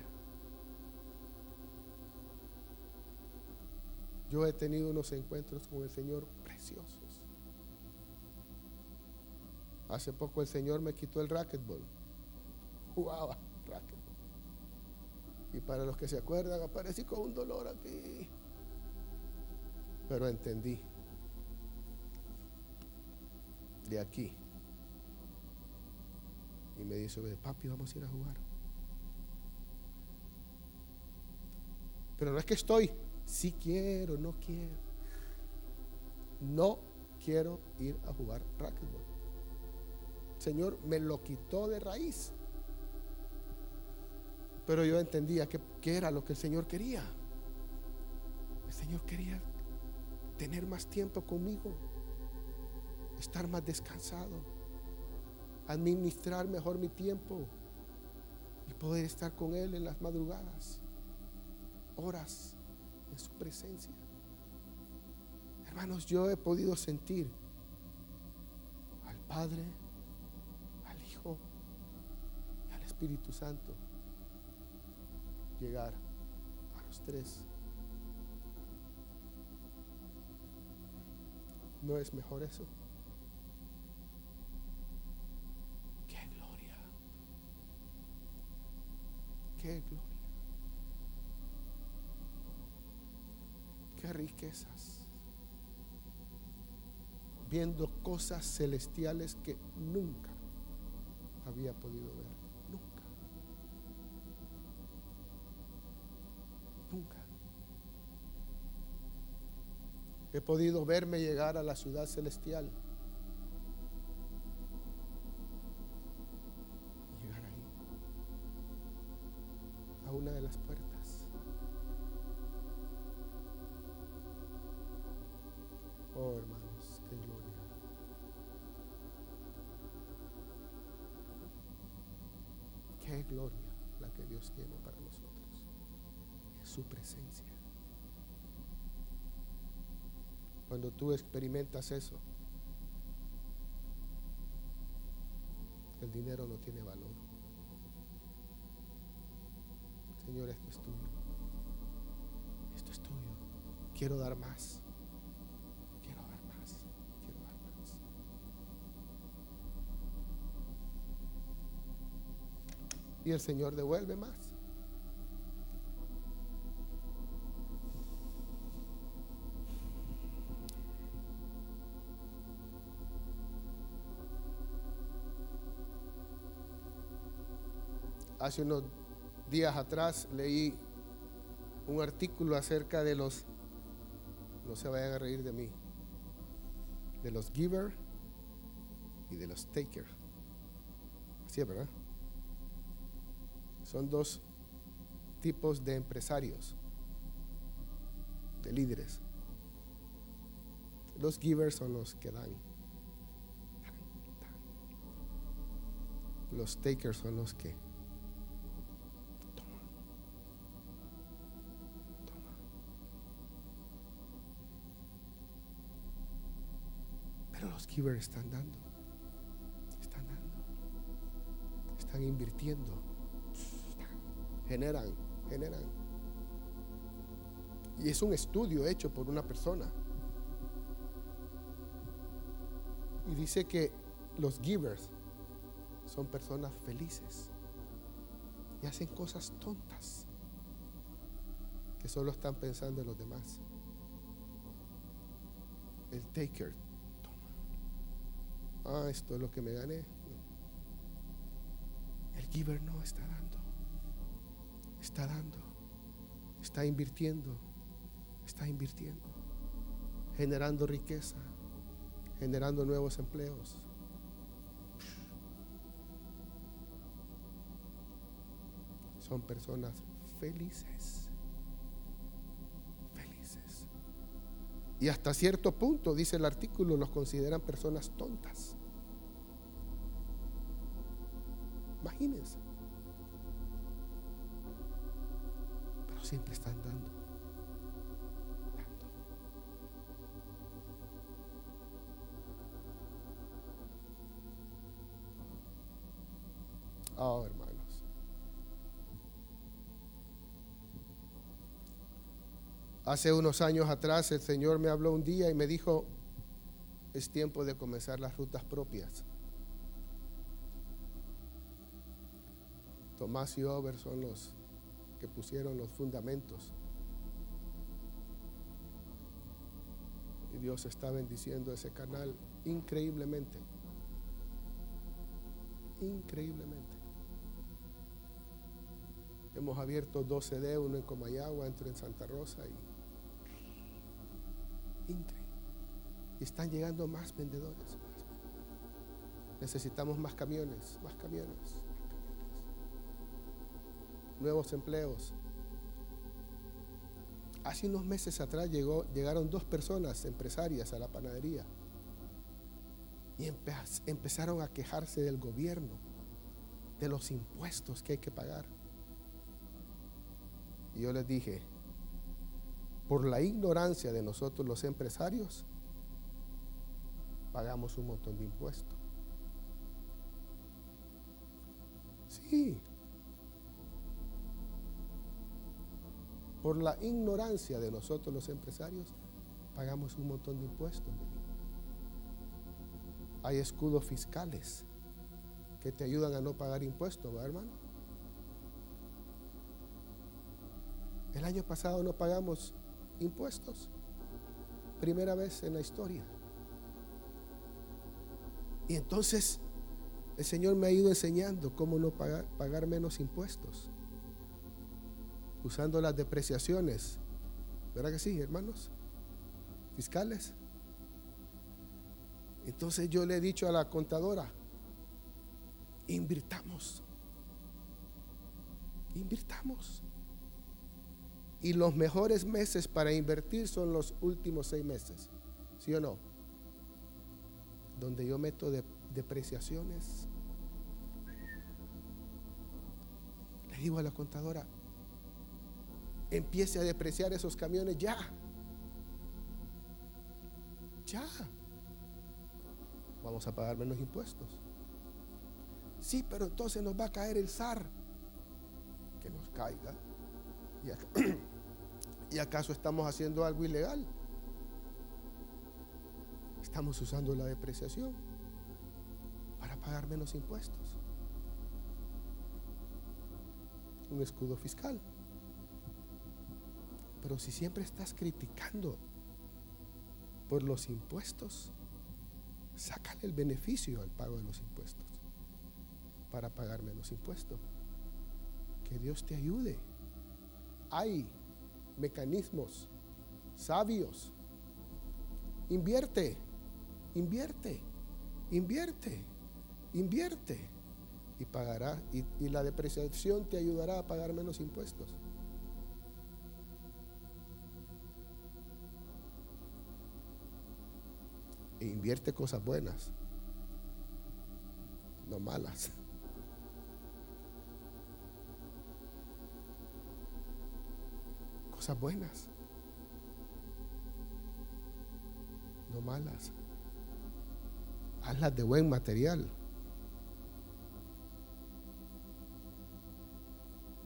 Yo he tenido unos encuentros con el Señor preciosos. Hace poco el Señor me quitó el racquetball. Jugaba racquetball. Y para los que se acuerdan, aparecí con un dolor aquí. Pero entendí. De aquí. Y me dice, papi, vamos a ir a jugar. Pero no es que estoy, si quiero, no quiero. No quiero ir a jugar racquetball. Señor me lo quitó de raíz. Pero yo entendía que, era lo que el Señor quería. El Señor quería tener más tiempo conmigo, estar más descansado, administrar mejor mi tiempo y poder estar con Él en las madrugadas horas en su presencia. Hermanos, yo he podido sentir al Padre, al Hijo y al Espíritu Santo llegar a los tres. ¿No es mejor eso? ¡Qué gloria! ¡Qué gloria! riquezas. Viendo cosas celestiales que nunca había podido ver. He podido verme llegar a la ciudad celestial. llegar ahí. A una de las puertas. Cuando tú experimentas eso, el dinero no tiene valor. Señor, esto es tuyo. Esto es tuyo. Quiero dar más. y el Señor devuelve más. Hace unos días atrás leí un artículo acerca de los, no se vayan a reír de mí, de los giver y de los taker. Así es, ¿verdad? Son dos tipos de empresarios, de líderes. Los givers son los que dan. Los takers son los que Givers están dando. Están dando. Están invirtiendo generan, generan. Y es un estudio hecho por una persona. Y dice que los givers son personas felices y hacen cosas tontas que solo están pensando en los demás. El taker. Ah, esto es lo que me gané. El giver no está dando está dando, está invirtiendo, está invirtiendo, generando riqueza, generando nuevos empleos. Son personas felices, felices. Y hasta cierto punto, dice el artículo, los consideran personas tontas. Imagínense. siempre están dando. Oh, hermanos. Hace unos años atrás el Señor me habló un día y me dijo, es tiempo de comenzar las rutas propias. Tomás y Over son los que pusieron los fundamentos. Y Dios está bendiciendo ese canal increíblemente. Increíblemente. Hemos abierto 12 d uno en Comayagua, otro en Santa Rosa y increíble. Y están llegando más vendedores. Necesitamos más camiones, más camiones, Nuevos empleos. Hace unos meses atrás llegaron dos personas empresarias a la panadería y empezaron a quejarse del gobierno, de los impuestos que hay que pagar. Y yo les dije, por la ignorancia de nosotros los empresarios, pagamos un montón de impuestos. Sí. Por la ignorancia de nosotros los empresarios, pagamos un montón de impuestos. Hay escudos fiscales que te ayudan a no pagar impuestos, ¿verdad, hermano? El año pasado no pagamos impuestos. Primera vez en la historia. Y entonces el Señor me ha ido enseñando cómo no pagar, pagar menos impuestos. Usando las depreciaciones. ¿Verdad que sí, hermanos? Fiscales. Entonces yo le he dicho a la contadora, invirtamos. Invirtamos. Y los mejores meses para invertir son los últimos seis meses. ¿Sí o no? Donde yo meto de, depreciaciones. Le digo a la contadora, empiece a depreciar esos camiones ya. Ya. Vamos a pagar menos impuestos. Sí, pero entonces nos va a caer el SAR. Que nos caiga. ¿Y acaso estamos haciendo algo ilegal? Estamos usando la depreciación para pagar menos impuestos. Un escudo fiscal. Pero si siempre estás criticando por los impuestos, sácale el beneficio al pago de los impuestos para pagar menos impuestos. Que Dios te ayude hay mecanismos sabios. Invierte, invierte, invierte, invierte y pagará y, la depreciación te ayudará a pagar menos impuestos. Invierte cosas buenas, no malas. cosas buenas, no malas. Hazlas de buen material.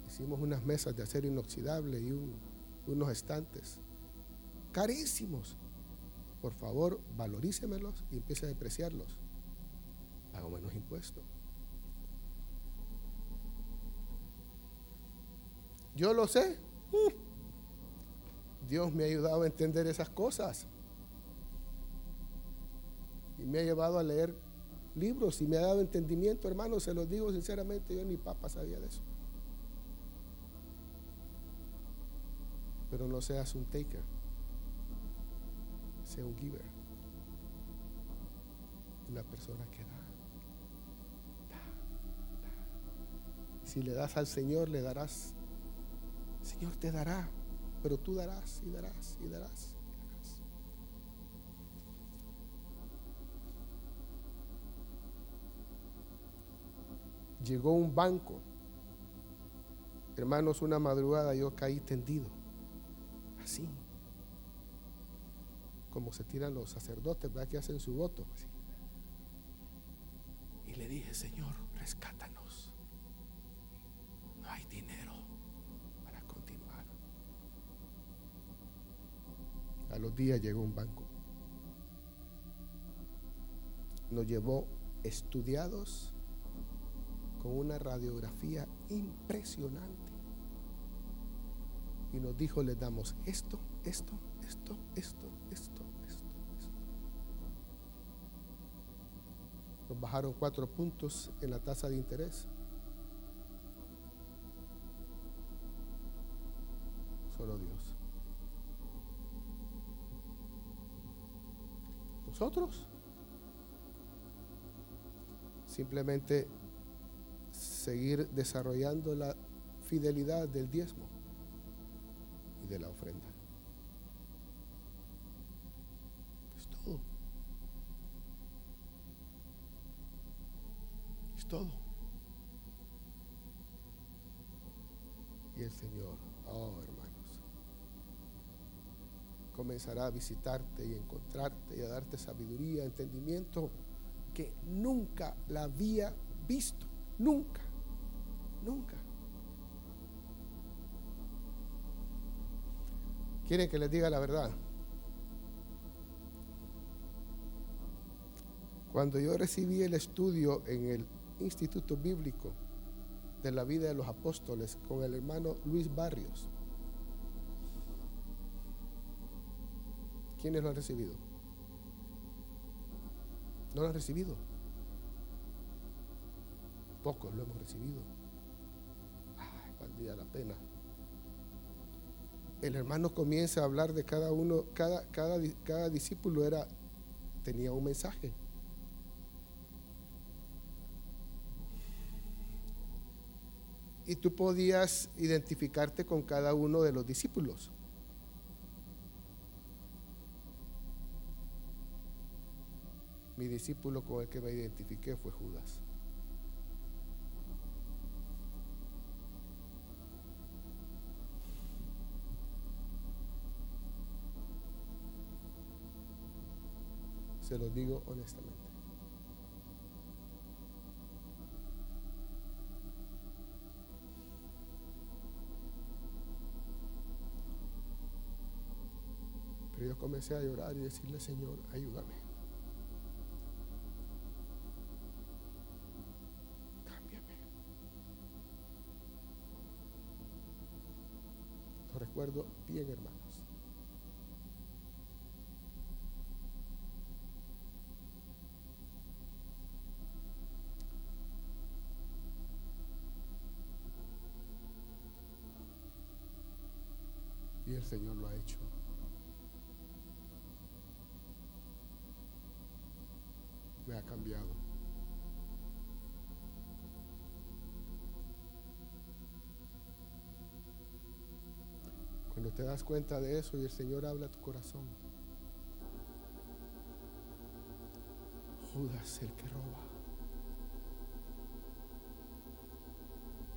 Hicimos unas mesas de acero inoxidable y unos estantes carísimos. Por favor, valorícemelos y empiece a depreciarlos. Pago menos impuestos. Yo lo sé. Uh. Dios me ha ayudado a entender esas cosas. Y me ha llevado a leer libros y me ha dado entendimiento, hermano, se los digo sinceramente, yo ni papa sabía de eso. Pero no seas un taker, sea un giver. Una persona que da. Si le das al Señor, le darás. El Señor te dará pero tú darás y darás y darás. Llegó un banco. Hermanos, una madrugada yo caí tendido. Así. Como se tiran los sacerdotes, ¿verdad? Que hacen su voto. Y le dije, Señor, rescátanos. No hay dinero. A los días llegó un banco. Nos llevó estudiados con una radiografía impresionante. Y nos dijo, les damos esto, esto, esto, esto, esto, esto, esto. Nos bajaron cuatro puntos en la tasa de interés. Solo Dios. Nosotros simplemente seguir desarrollando la fidelidad del diezmo y de la ofrenda. Todo. Y el Señor, oh hermanos, comenzará a visitarte y encontrarte y a darte sabiduría, entendimiento que nunca la había visto. Nunca. Nunca. ¿Quieren que les diga la verdad? Cuando yo recibí el estudio en el Instituto Bíblico de la vida de los apóstoles con el hermano Luis Barrios, ¿quiénes lo han recibido? ¿No lo han recibido? Pocos lo hemos recibido. Ay, valdría la pena. El hermano comienza a hablar de cada uno, cada, cada, cada discípulo era, tenía un mensaje. Y tú podías identificarte con cada uno de los discípulos. Mi discípulo con el que me identifiqué fue Judas. Se lo digo honestamente. Comencé a llorar y decirle, Señor, ayúdame. Cámbiame. Lo recuerdo bien, hermanos. Y el Señor lo ha hecho. Cambiado. Cuando te das cuenta de eso y el Señor habla a tu corazón. Judas el que roba.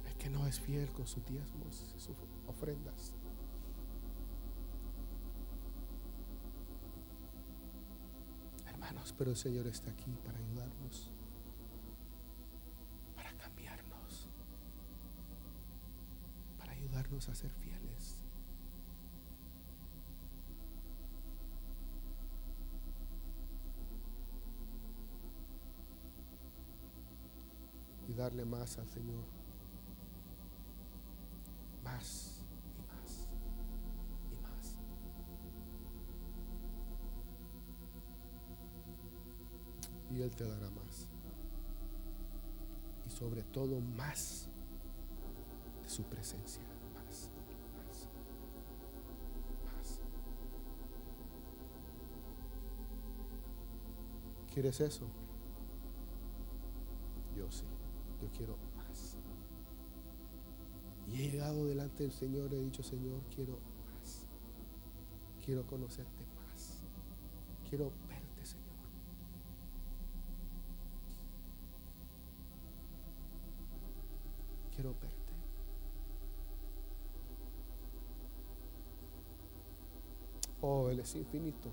El que no es fiel con sus diezmos, sus ofrendas. Pero el Señor está aquí para ayudarnos, para cambiarnos, para ayudarnos a ser fieles. Y darle más al Señor. Dará más. Y sobre todo más de su presencia. Más, más. ¿Quieres eso? Yo sí. Yo quiero más. Y he llegado delante del Señor y he dicho, Señor, quiero más. Quiero conocerte más. Quiero Oh, Él es infinito.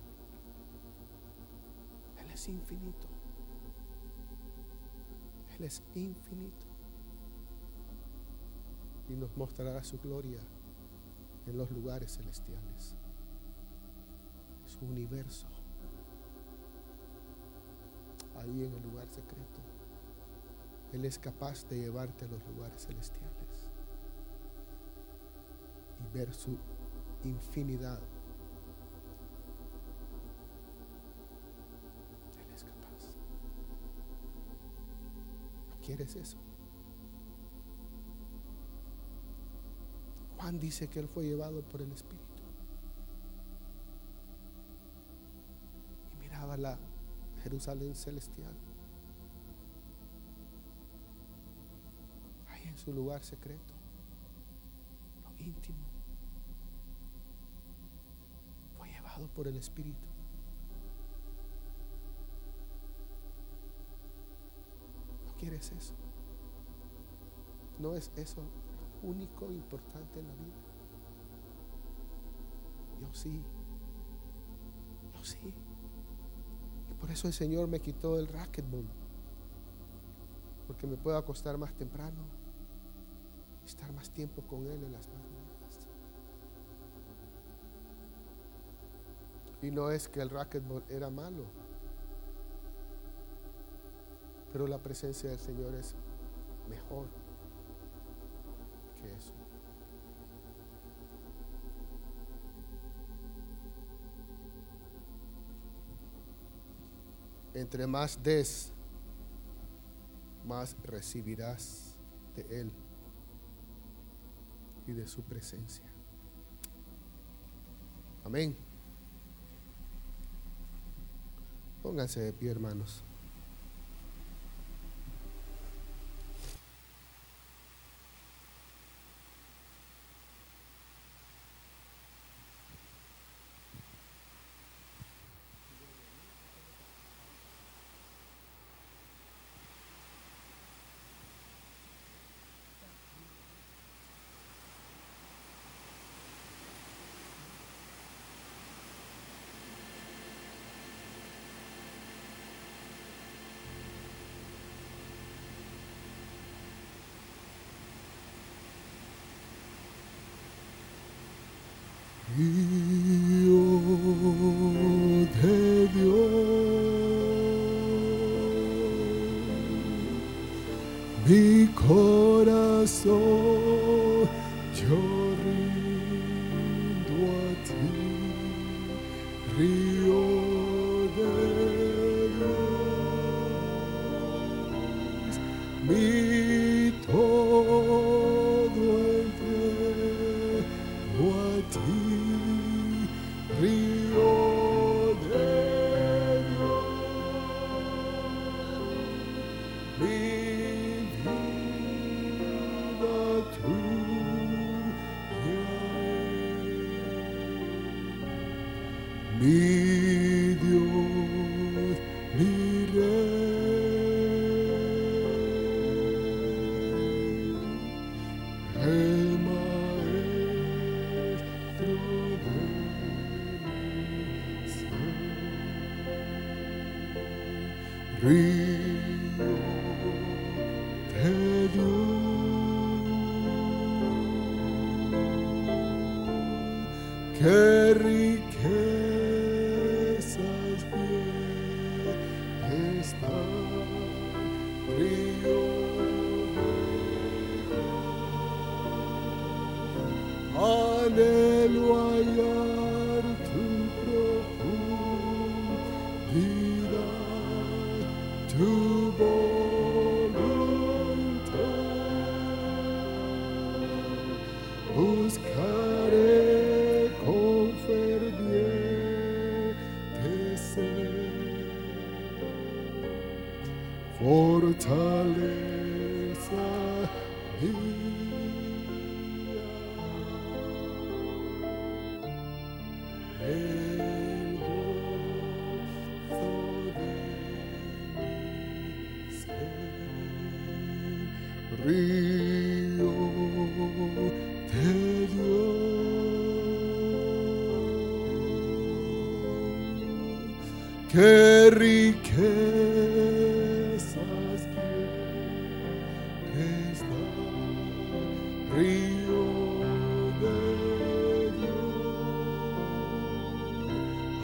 Él es infinito. Él es infinito. Y nos mostrará su gloria en los lugares celestiales. Su universo. Ahí en el lugar secreto. Él es capaz de llevarte a los lugares celestiales y ver su infinidad. Quieres eso? Juan dice que él fue llevado por el Espíritu. Y miraba la Jerusalén celestial. Ahí en su lugar secreto, lo íntimo. Fue llevado por el Espíritu. Quieres eso? ¿No es eso único e importante en la vida. Yo sí. Yo sí. Y por eso el Señor me quitó el racquetball. Porque me puedo acostar más temprano. Estar más tiempo con Él en las madrugadas. Y no es que el racquetball era malo. Pero la presencia del Señor es mejor que eso. Entre más des, más recibirás de Él y de su presencia. Amén. Pónganse de pie, hermanos. De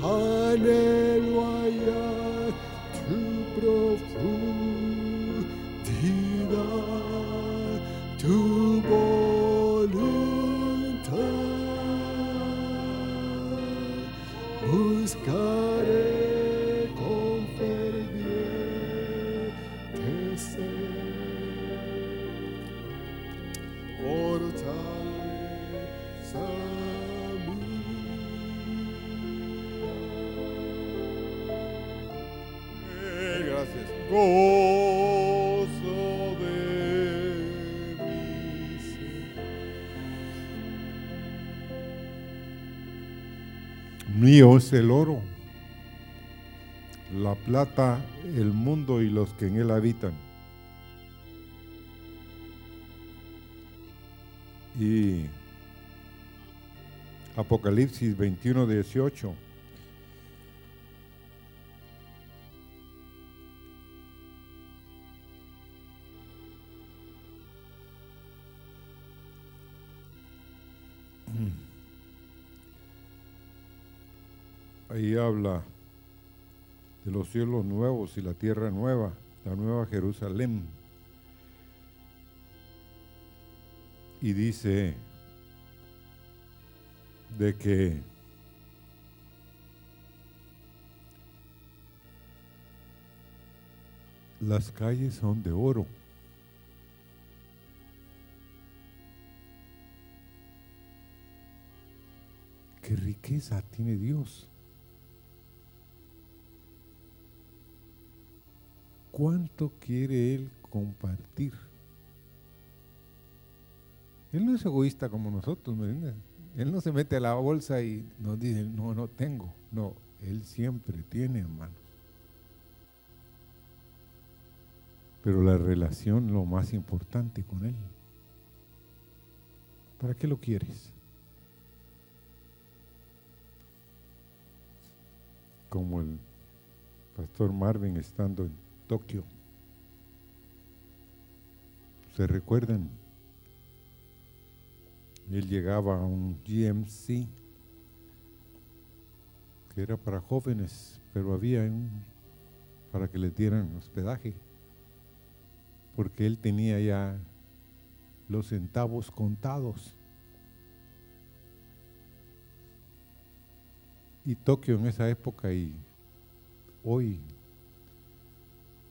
Dios, anhelo hallar tu profundidad. Es el oro, la plata, el mundo y los que en él habitan. Y Apocalipsis 21, 18. Cielos nuevos y la tierra nueva, la nueva Jerusalén. Y dice de que las calles son de oro. ¿Qué riqueza tiene Dios? ¿Cuánto quiere Él compartir? Él no es egoísta como nosotros, ¿me entiendes? Él no se mete a la bolsa y nos dice, no, no tengo. No, Él siempre tiene, hermanos. Pero la relación lo más importante con Él. ¿Para qué lo quieres? Como el pastor Marvin estando en Tokio. ¿Se recuerdan? Él llegaba a un GMC que era para jóvenes, pero había un para que le dieran hospedaje, porque él tenía ya los centavos contados. Y Tokio en esa época y hoy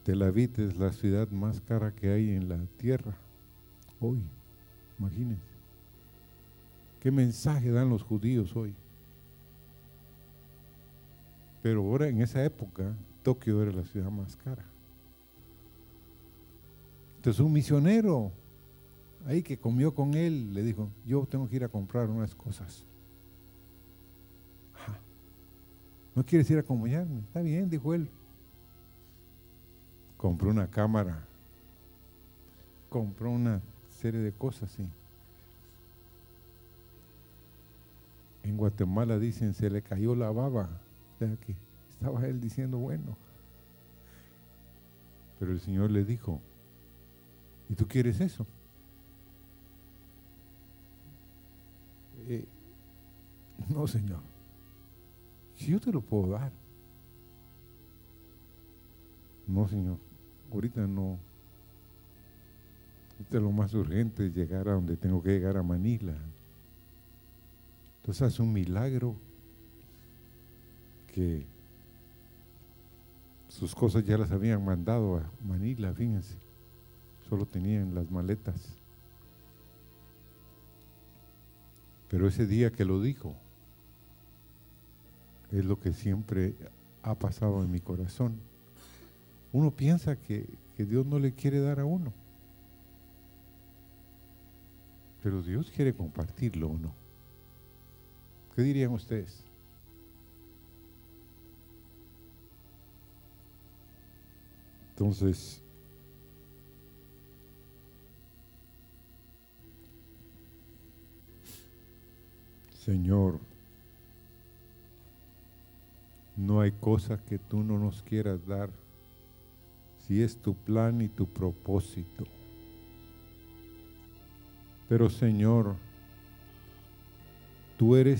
Tel Aviv es la ciudad más cara que hay en la tierra. Hoy, imagínense. ¿Qué mensaje dan los judíos hoy? Pero ahora en esa época Tokio era la ciudad más cara. Entonces un misionero ahí que comió con él le dijo, yo tengo que ir a comprar unas cosas. ¿No quieres ir a acompañarme? Está bien, dijo él. Compró una cámara, compró una serie de cosas, sí. En Guatemala dicen, se le cayó la baba. O sea que estaba él diciendo, bueno. Pero el Señor le dijo, ¿y tú quieres eso? Eh, no, Señor. Si yo te lo puedo dar. No, Señor. Ahorita no. Ahorita lo más urgente es llegar a donde tengo que llegar a Manila. Entonces hace un milagro que sus cosas ya las habían mandado a Manila, fíjense. Solo tenían las maletas. Pero ese día que lo dijo, es lo que siempre ha pasado en mi corazón. Uno piensa que, que Dios no le quiere dar a uno. Pero Dios quiere compartirlo o no. ¿Qué dirían ustedes? Entonces, Señor, no hay cosa que tú no nos quieras dar si es tu plan y tu propósito. Pero Señor, tú eres